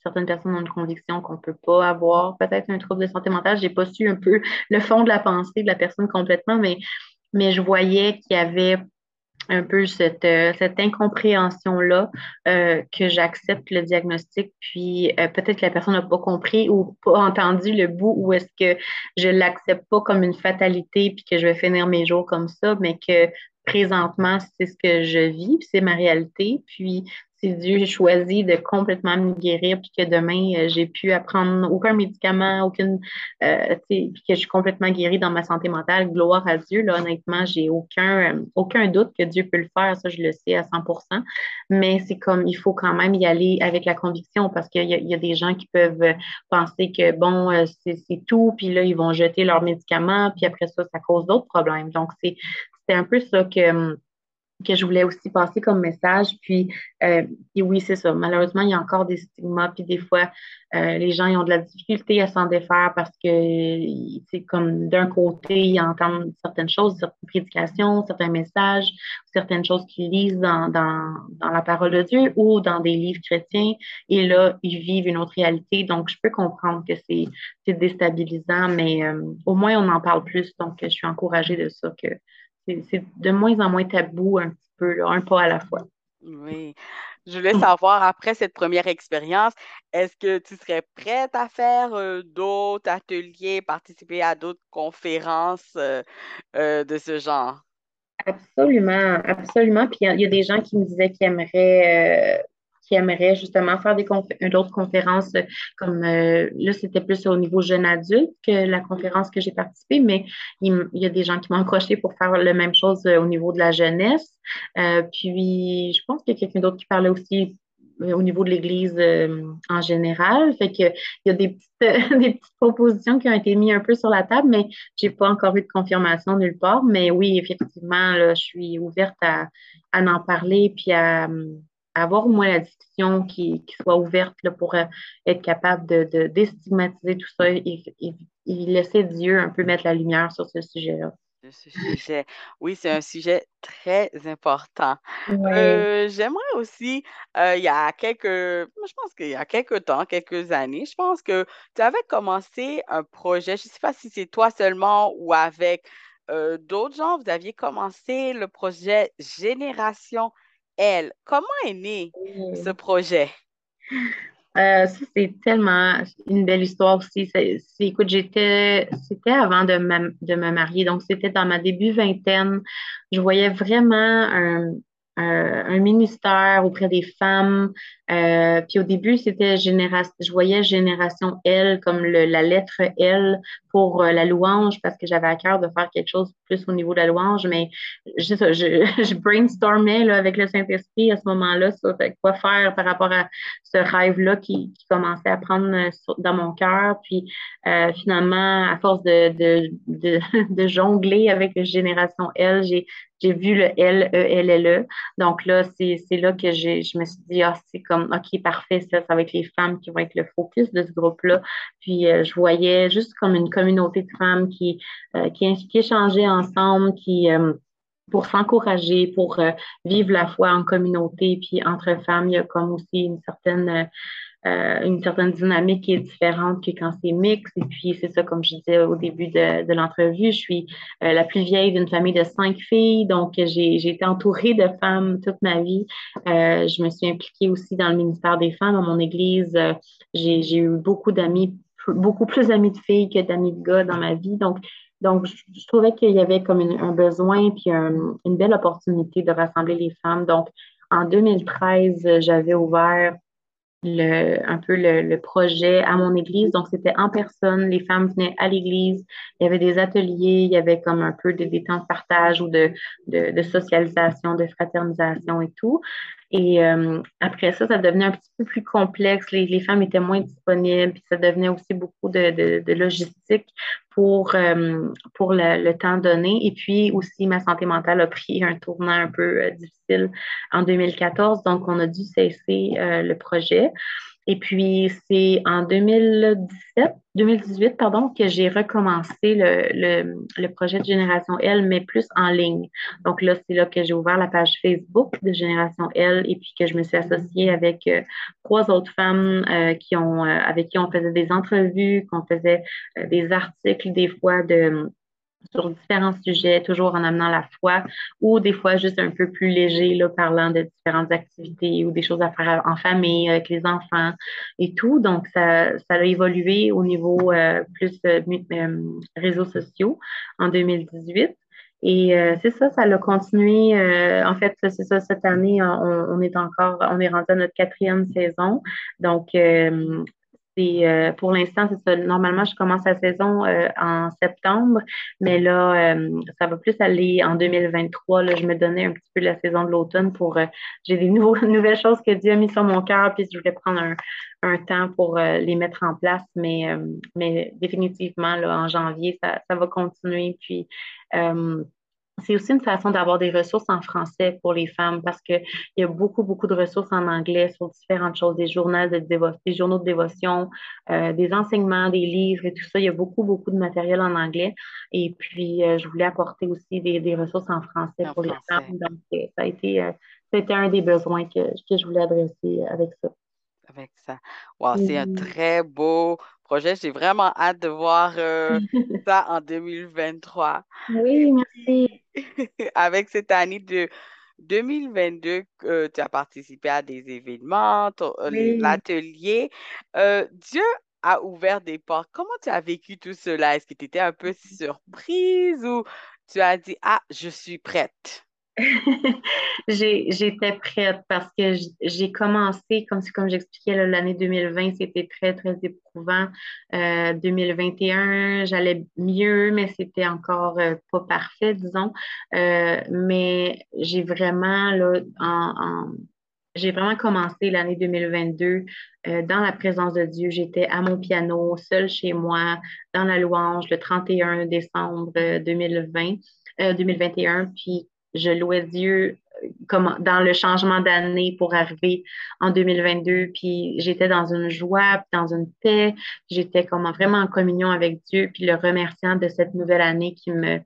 certaines, personnes ont une conviction qu'on ne peut pas avoir, peut-être un trouble de santé mentale. Je n'ai pas su un peu *laughs* le fond de la pensée de la personne complètement, mais, mais je voyais qu'il y avait un peu cette, euh, cette incompréhension-là, euh, que j'accepte le diagnostic, puis euh, peut-être que la personne n'a pas compris ou pas entendu le bout, ou est-ce que je ne l'accepte pas comme une fatalité, puis que je vais finir mes jours comme ça, mais que présentement, c'est ce que je vis, puis c'est ma réalité. Puis si Dieu choisi de complètement me guérir, puis que demain, euh, j'ai pu apprendre aucun médicament, aucune, euh, puis que je suis complètement guérie dans ma santé mentale, gloire à Dieu. Là, honnêtement, j'ai aucun, euh, aucun doute que Dieu peut le faire, ça, je le sais à 100% Mais c'est comme, il faut quand même y aller avec la conviction parce qu'il y, y, a des gens qui peuvent penser que, bon, c'est tout, puis là, ils vont jeter leurs médicaments, puis après ça, ça cause d'autres problèmes. Donc, c'est un peu ça que que je voulais aussi passer comme message. Puis, euh, oui, c'est ça. Malheureusement, il y a encore des stigmas. Puis des fois, euh, les gens ils ont de la difficulté à s'en défaire parce que c'est comme d'un côté, ils entendent certaines choses, certaines prédications, certains messages, certaines choses qu'ils lisent dans, dans, dans, la parole de Dieu ou dans des livres chrétiens. Et là, ils vivent une autre réalité. Donc, je peux comprendre que c'est déstabilisant, mais euh, au moins, on en parle plus. Donc, je suis encouragée de ça que c'est de moins en moins tabou un petit peu, un pas à la fois. Oui. Je voulais savoir, après cette première expérience, est-ce que tu serais prête à faire euh, d'autres ateliers, participer à d'autres conférences euh, euh, de ce genre? Absolument, absolument. Puis il y, a des gens qui me disaient qu'ils aimeraient qui aimeraient justement faire des d'autres conférences comme euh, là, c'était plus au niveau jeune adulte que la conférence que j'ai participé, mais il, y a des gens qui m'ont accroché pour faire la même chose euh, au niveau de la jeunesse. Euh, puis je pense qu'il y a quelqu'un d'autre qui parlait aussi au niveau de l'Église en général. Fait que il y a des petites, *laughs* des petites propositions qui ont été mises un peu sur la table, mais j'ai pas encore eu de confirmation nulle part. Mais oui, effectivement, là, je suis ouverte à, à en parler puis à, avoir au moins la discussion qui, soit ouverte pour euh, être capable de, déstigmatiser tout ça et, laisser Dieu un peu mettre la lumière sur ce sujet-là. Ce sujet. Oui, c'est un sujet très important. Euh, j'aimerais aussi, euh, il y a quelques, je pense qu'il y a quelques temps, quelques années, je pense que tu avais commencé un projet, je ne sais pas si c'est toi seulement ou avec d'autres gens, vous aviez commencé le projet Génération elle. Comment est né ce projet? Euh, ça, c'est tellement une belle histoire aussi. écoute, j'étais, c'était avant de, de me marier, donc c'était dans ma début vingtaine. Je voyais vraiment un, euh, un ministère auprès des femmes. Euh, puis au début, c'était génération, je voyais génération L comme la lettre L pour euh, la louange parce que j'avais à cœur de faire quelque chose plus au niveau de la louange, mais je, je, *laughs* je brainstormais là, avec le Saint-Esprit à ce moment-là sur quoi faire par rapport à ce rêve-là qui, qui, commençait à prendre dans mon cœur. Puis finalement, à force de, de, de, *laughs* de jongler avec génération L, j'ai j'ai vu le L, E, L, L, E. Donc là, c'est là que je me suis dit, ah, c'est comme, OK, parfait, ça, ça va être les femmes qui vont être le focus de ce groupe-là. Puis euh, je voyais juste comme une communauté de femmes qui, euh, qui, qui échangeaient ensemble, qui, euh, pour s'encourager, pour vivre la foi en communauté. Puis entre femmes, il y a comme aussi une certaine euh, une certaine dynamique qui est différente que quand c'est mix. Et puis, c'est ça, comme je disais au début de, l'entrevue, je suis euh, la plus vieille d'une famille de cinq filles, donc j'ai été entourée de femmes toute ma vie. Euh, je me suis impliquée aussi dans le ministère des femmes, dans mon église. j'ai eu beaucoup d'amis, beaucoup plus d'amis de filles que d'amis de gars dans ma vie. Donc, donc, je, trouvais qu'il y avait comme un besoin puis une belle opportunité de rassembler les femmes. Donc, en 2013, j'avais ouvert le, un peu le, projet à mon église. Donc, c'était en personne. Les femmes venaient à l'église. Il y avait des ateliers. Il y avait comme un peu de, des temps de partage ou de, de socialisation, de fraternisation et tout. Et euh, après ça, ça devenait un petit peu plus complexe. Les, les femmes étaient moins disponibles, puis ça devenait aussi beaucoup de, de, logistique pour, euh, pour le, temps donné. Et puis aussi, ma santé mentale a pris un tournant un peu euh, difficile en 2014, donc on a dû cesser le projet. Et puis, c'est en 2017, 2018, pardon, que j'ai recommencé le, le, projet de Génération L, mais plus en ligne. Donc là, c'est là que j'ai ouvert la page Facebook de Génération L et puis que je me suis associée avec euh, trois autres femmes euh, qui ont, euh, avec qui on faisait des entrevues, qu'on faisait des articles des fois de sur différents sujets, toujours en amenant la foi, ou des fois juste un peu plus léger, là, parlant de différentes activités ou des choses à faire en famille, avec les enfants et tout. Donc, ça, ça a évolué au niveau euh, plus euh, euh, réseaux sociaux en 2018. Et c'est ça, ça a continué. en fait, c'est ça, cette année, on, est encore, on est rendu à notre quatrième saison. Donc, pour l'instant, c'est ça. Normalement, je commence la saison euh, en septembre, mais là, euh, ça va plus aller en 2023. Là, je me donnais un petit peu la saison de l'automne pour. j'ai des *laughs* nouvelles choses que Dieu a mis sur mon cœur, puis je voulais prendre un, un temps pour les mettre en place, mais, mais définitivement, là, en janvier, ça, ça va continuer. Puis, c'est aussi une façon d'avoir des ressources en français pour les femmes parce qu'il y a beaucoup, beaucoup de ressources en anglais sur différentes choses, des journaux de, des journaux de dévotion, euh, des enseignements, des livres et tout ça. Il y a beaucoup, beaucoup de matériel en anglais. Et puis, euh, je voulais apporter aussi des, des ressources en français pour les femmes. Donc, euh, ça a été, ça a été un des besoins que, que je voulais adresser avec ça. Avec ça. Wow, c'est un très beau projet. J'ai vraiment hâte de voir *laughs* ça en 2023. Oui, merci. *laughs* Avec cette année de 2022, tu as participé à des événements, euh, l'atelier. Euh, Dieu a ouvert des portes. Comment tu as vécu tout cela? Est-ce que tu étais un peu surprise ou tu as dit, ah, je suis prête? *laughs* J'étais prête parce que j'ai commencé, comme, comme j'expliquais, l'année 2020, c'était très, très éprouvant. 2021, euh, j'allais mieux, mais c'était encore euh, pas parfait, disons. Euh, mais j'ai vraiment, en, j'ai vraiment commencé l'année 2022 dans la présence de Dieu. J'étais à mon piano, seule chez moi, dans la louange, le 31 décembre 2020, 2021. Puis je louais Dieu euh, comme dans le changement d'année pour arriver en 2022. Puis j'étais dans une joie, dans une paix. J'étais comme vraiment en communion avec Dieu, puis le remerciant de cette nouvelle année qui me,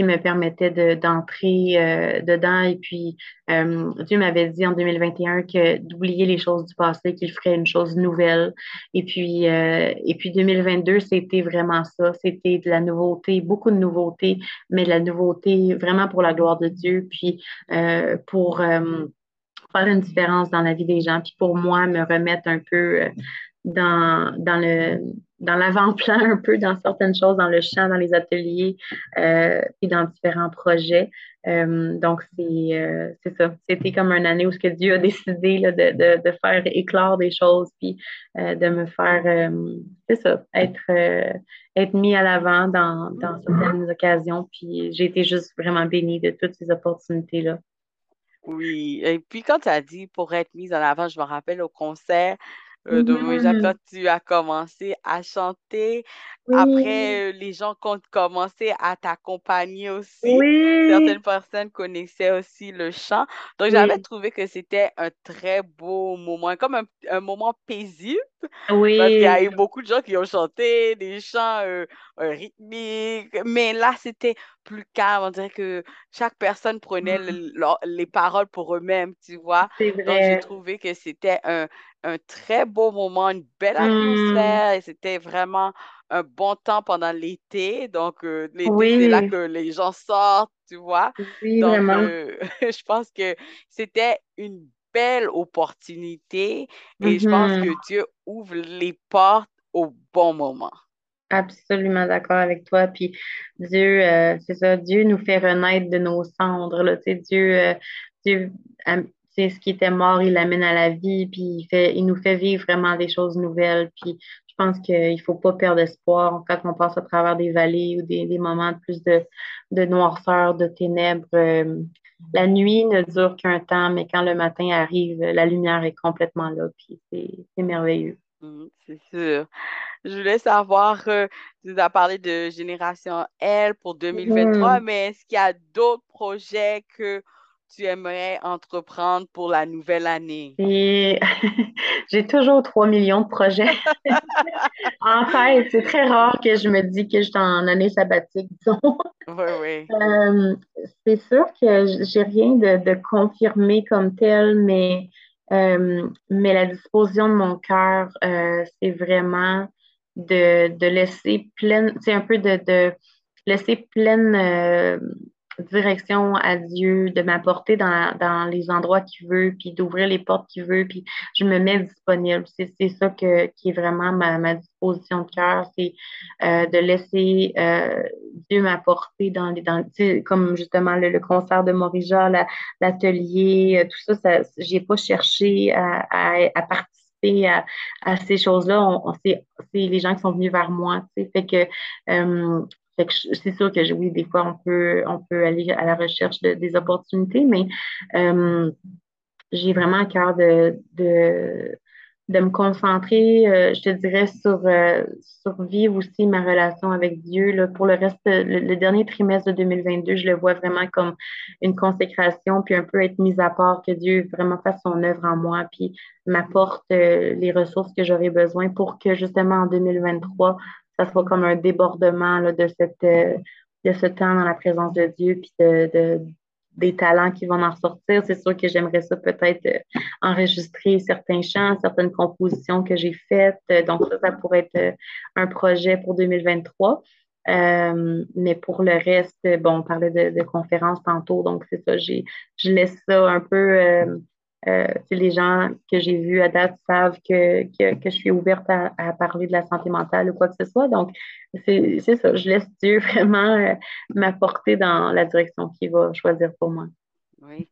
qui me permettait d'entrer euh, dedans. Et puis, euh, Dieu m'avait dit en 2021 que d'oublier les choses du passé, qu'il ferait une chose nouvelle. Et puis, euh, et puis 2022, c'était vraiment ça. C'était de la nouveauté, beaucoup de nouveautés, mais de la nouveauté vraiment pour la gloire de Dieu, puis pour faire une différence dans la vie des gens, puis pour moi, me remettre un peu dans, dans le dans l'avant-plan un peu dans certaines choses, dans le champ, dans les ateliers, euh, et dans différents projets. Euh, donc, euh, c'est ça. C'était comme une année où ce que Dieu a décidé là, de, de, de, faire éclore des choses, puis euh, de me faire, c'est ça, être, être mis à l'avant dans, dans certaines occasions. Puis j'ai été juste vraiment bénie de toutes ces opportunités-là. Oui, et puis quand tu as dit pour être mise en avant, je me rappelle au concert, euh, donc, quand tu as commencé à chanter, après, euh, les gens ont commencé à t'accompagner aussi. Certaines personnes connaissaient aussi le chant. Donc, j'avais trouvé que c'était un très beau moment, comme un, moment paisible. Parce qu'il y a eu beaucoup de gens qui ont chanté des chants euh, rythmiques. Mais là, c'était plus calme. On dirait que chaque personne prenait mmh. les paroles pour eux-mêmes, tu vois. Donc, j'ai trouvé que c'était un, un très beau moment, une belle mmh. atmosphère et c'était vraiment un bon temps pendant l'été. Donc, euh, l'été, c'est là que les gens sortent, tu vois. Oui, Donc, euh, *laughs* je pense que c'était une belle opportunité et je pense que mmh Dieu ouvre les portes au bon moment. Absolument d'accord avec toi. Puis Dieu, euh, c'est ça, Dieu nous fait renaître de nos cendres. Là. Tu sais, Dieu, Dieu ce qui était mort, il l'amène à la vie, puis il, fait, il nous fait vivre vraiment des choses nouvelles. Puis je pense qu'il ne faut pas perdre espoir quand on passe à travers des vallées ou des, moments de plus de, de noirceur, de ténèbres. Euh, la nuit ne dure qu'un temps, mais quand le matin arrive, la lumière est complètement là, puis c'est merveilleux. Mmh, c'est sûr. Je voulais savoir, euh, tu nous as parlé de Génération L pour 2023, mmh. mais est-ce qu'il y a d'autres projets que tu aimerais entreprendre pour la nouvelle année? Et *laughs* j'ai toujours 3 millions de projets *laughs* en tête. C'est très rare que je me dis que je suis en année sabbatique, *laughs* disons. Oui, oui. Euh, c'est sûr que j'ai rien de, de confirmé comme tel, mais, euh, mais la disposition de mon cœur, euh, c'est vraiment de, de laisser pleine, c'est un peu de, de laisser pleine direction à Dieu, de m'apporter dans, les endroits qu'il veut, puis d'ouvrir les portes qu'il veut, puis je me mets disponible. C'est ça qui est vraiment ma, ma disposition de cœur, c'est euh, de laisser euh, Dieu m'apporter dans les, dans, comme justement le, concert de Morija, l'atelier, euh, tout ça, j'ai pas cherché à, à, participer à, ces choses-là. On, c'est les gens qui sont venus vers moi. Fait que c'est sûr que oui, des fois, on peut, on peut aller à la recherche de, des opportunités, mais euh, j'ai vraiment à cœur de, de, de me concentrer, euh, je te dirais, sur, euh, sur vivre aussi ma relation avec Dieu. Là. Pour le reste, le, dernier trimestre de 2022, je le vois vraiment comme une consécration, puis un peu être mise à part, que Dieu vraiment fasse son œuvre en moi, puis m'apporte les ressources que j'aurais besoin pour que justement en 2023, ça soit comme un débordement de, cette, euh, de ce temps dans la présence de Dieu, puis de, des talents qui vont en ressortir. C'est sûr que j'aimerais ça peut-être euh, enregistrer certains chants, certaines compositions que j'ai faites. Donc ça, ça pourrait être euh, un projet pour 2023. mais pour le reste, bon, on parlait de, conférences tantôt, donc c'est ça, je laisse ça un peu euh, les gens que j'ai vus à date savent que, que, je suis ouverte à, parler de la santé mentale ou quoi que ce soit. Donc, c'est ça. Je laisse Dieu *laughs* vraiment euh, m'apporter dans la direction qu'il va choisir pour moi. Oui.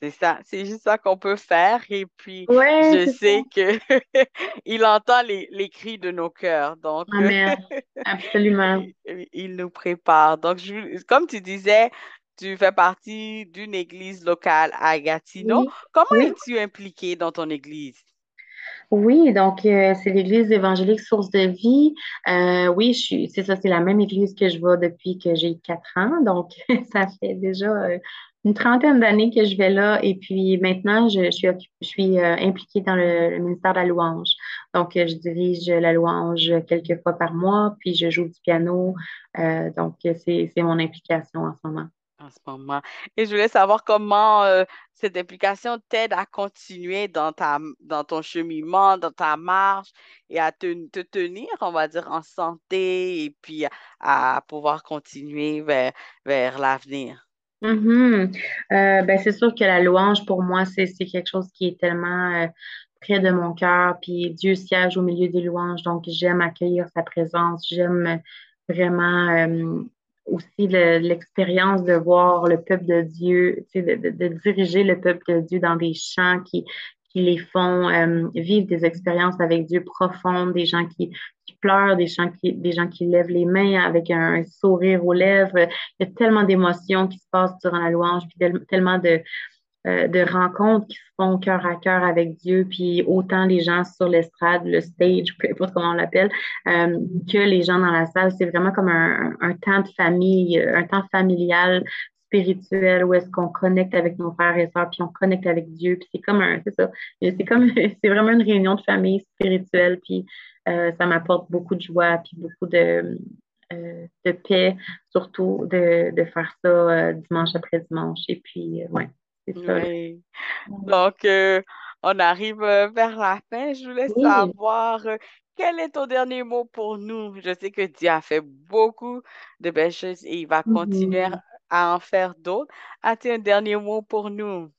C'est ça, c'est juste ça qu'on peut faire. Et puis, je sais qu'il *laughs* entend les, les, cris de nos cœurs. Donc, Amen. *laughs* Absolument. il, nous prépare. Donc, je, comme tu disais, tu fais partie d'une église locale à Gatineau. Comment es-tu impliquée dans ton église? Oui, donc euh, c'est l'église évangélique Source de vie. Euh, oui, je suis, c'est ça, c'est la même église que je vais depuis que j'ai quatre ans. Donc, *laughs* ça fait déjà euh, une trentaine d'années que je vais là. Et puis maintenant, je, suis, je suis impliquée dans le, ministère de la louange. Donc, je dirige la louange quelques fois par mois, puis je joue du piano. donc, c'est mon implication en ce moment en ce moment. Et je voulais savoir comment euh, cette implication t'aide à continuer dans, ta, dans ton cheminement, dans ta marche et à te, te tenir, on va dire, en santé et puis à, pouvoir continuer vers, vers l'avenir. Mm-hmm. Euh, ben, c'est sûr que la louange, pour moi, c'est quelque chose qui est tellement euh, près de mon cœur. Puis Dieu siège au milieu des louanges, donc j'aime accueillir sa présence. J'aime vraiment aussi l'expérience de voir le peuple de Dieu, de, de, de, diriger le peuple de Dieu dans des chants qui, qui les font euh, vivre des expériences avec Dieu profondes, des gens qui, qui pleurent, des gens qui, des gens qui lèvent les mains avec un, sourire aux lèvres. Il y a tellement d'émotions qui se passent durant la louange, puis tellement de, euh, de rencontres qui se font cœur à cœur avec Dieu, puis autant les gens sur l'estrade, le stage, peu importe comment on l'appelle, euh, que les gens dans la salle. C'est vraiment comme un, un, temps de famille, un temps familial, spirituel, où est-ce qu'on connecte avec nos frères et sœurs, puis on connecte avec Dieu. Puis c'est comme un, c'est ça, c'est comme, *laughs* c'est vraiment une réunion de famille spirituelle, puis euh, ça m'apporte beaucoup de joie, puis beaucoup de, de paix, surtout de, de faire ça dimanche après dimanche. Et puis, ouais. Oui. Donc, euh, on arrive euh, vers la fin. Je voulais savoir euh, quel est ton dernier mot pour nous? Je sais que Dieu a fait beaucoup de belles choses et il va continuer Mhm. à en faire d'autres. As-tu un dernier mot pour nous?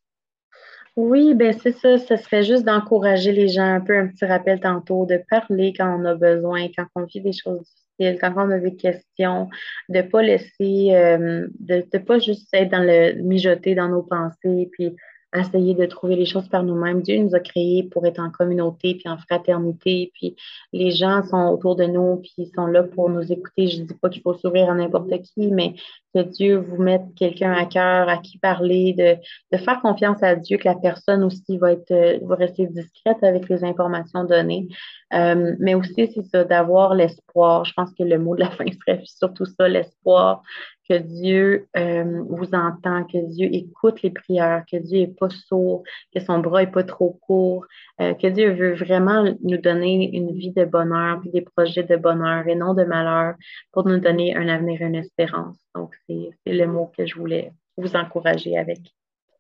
Oui, ben c'est ça. Ce serait juste d'encourager les gens, un peu un petit rappel tantôt, de parler quand on a besoin, quand on vit des choses difficiles, quand on a des questions, de pas laisser, euh, de ne pas juste être dans le mijoter dans nos pensées, puis essayer de trouver les choses par nous-mêmes. Dieu nous a créés pour être en communauté, puis en fraternité, puis les gens sont autour de nous, puis ils sont là pour nous écouter. Je ne dis pas qu'il faut s'ouvrir à n'importe qui, mais que Dieu vous mette quelqu'un à cœur, à qui parler, de, de, faire confiance à Dieu, que la personne aussi va, être, va rester discrète avec les informations données. Euh, mais aussi, c'est ça, d'avoir l'espoir. Je pense que le mot de la fin serait surtout ça, l'espoir que Dieu euh, vous entend, que Dieu écoute les prières, que Dieu n'est pas sourd, que son bras n'est pas trop court, euh, que Dieu veut vraiment nous donner une vie de bonheur, puis des projets de bonheur et non de malheur pour nous donner un avenir, une espérance. Donc, c'est le mot que je voulais vous encourager avec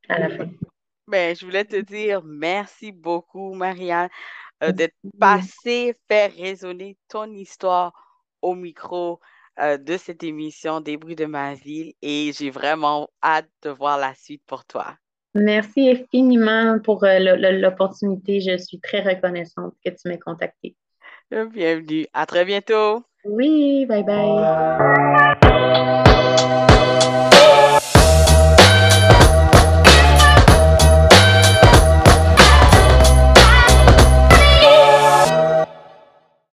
à la fin. Ben, je voulais te dire merci beaucoup, Marianne, euh, d'être passée, faire résonner ton histoire au micro euh, de cette émission Des bruits de ma ville et j'ai vraiment hâte de voir la suite pour toi. Merci infiniment pour euh, l'opportunité. Je suis très reconnaissante que tu m'aies contactée. Bienvenue. À très bientôt. Oui, bye bye.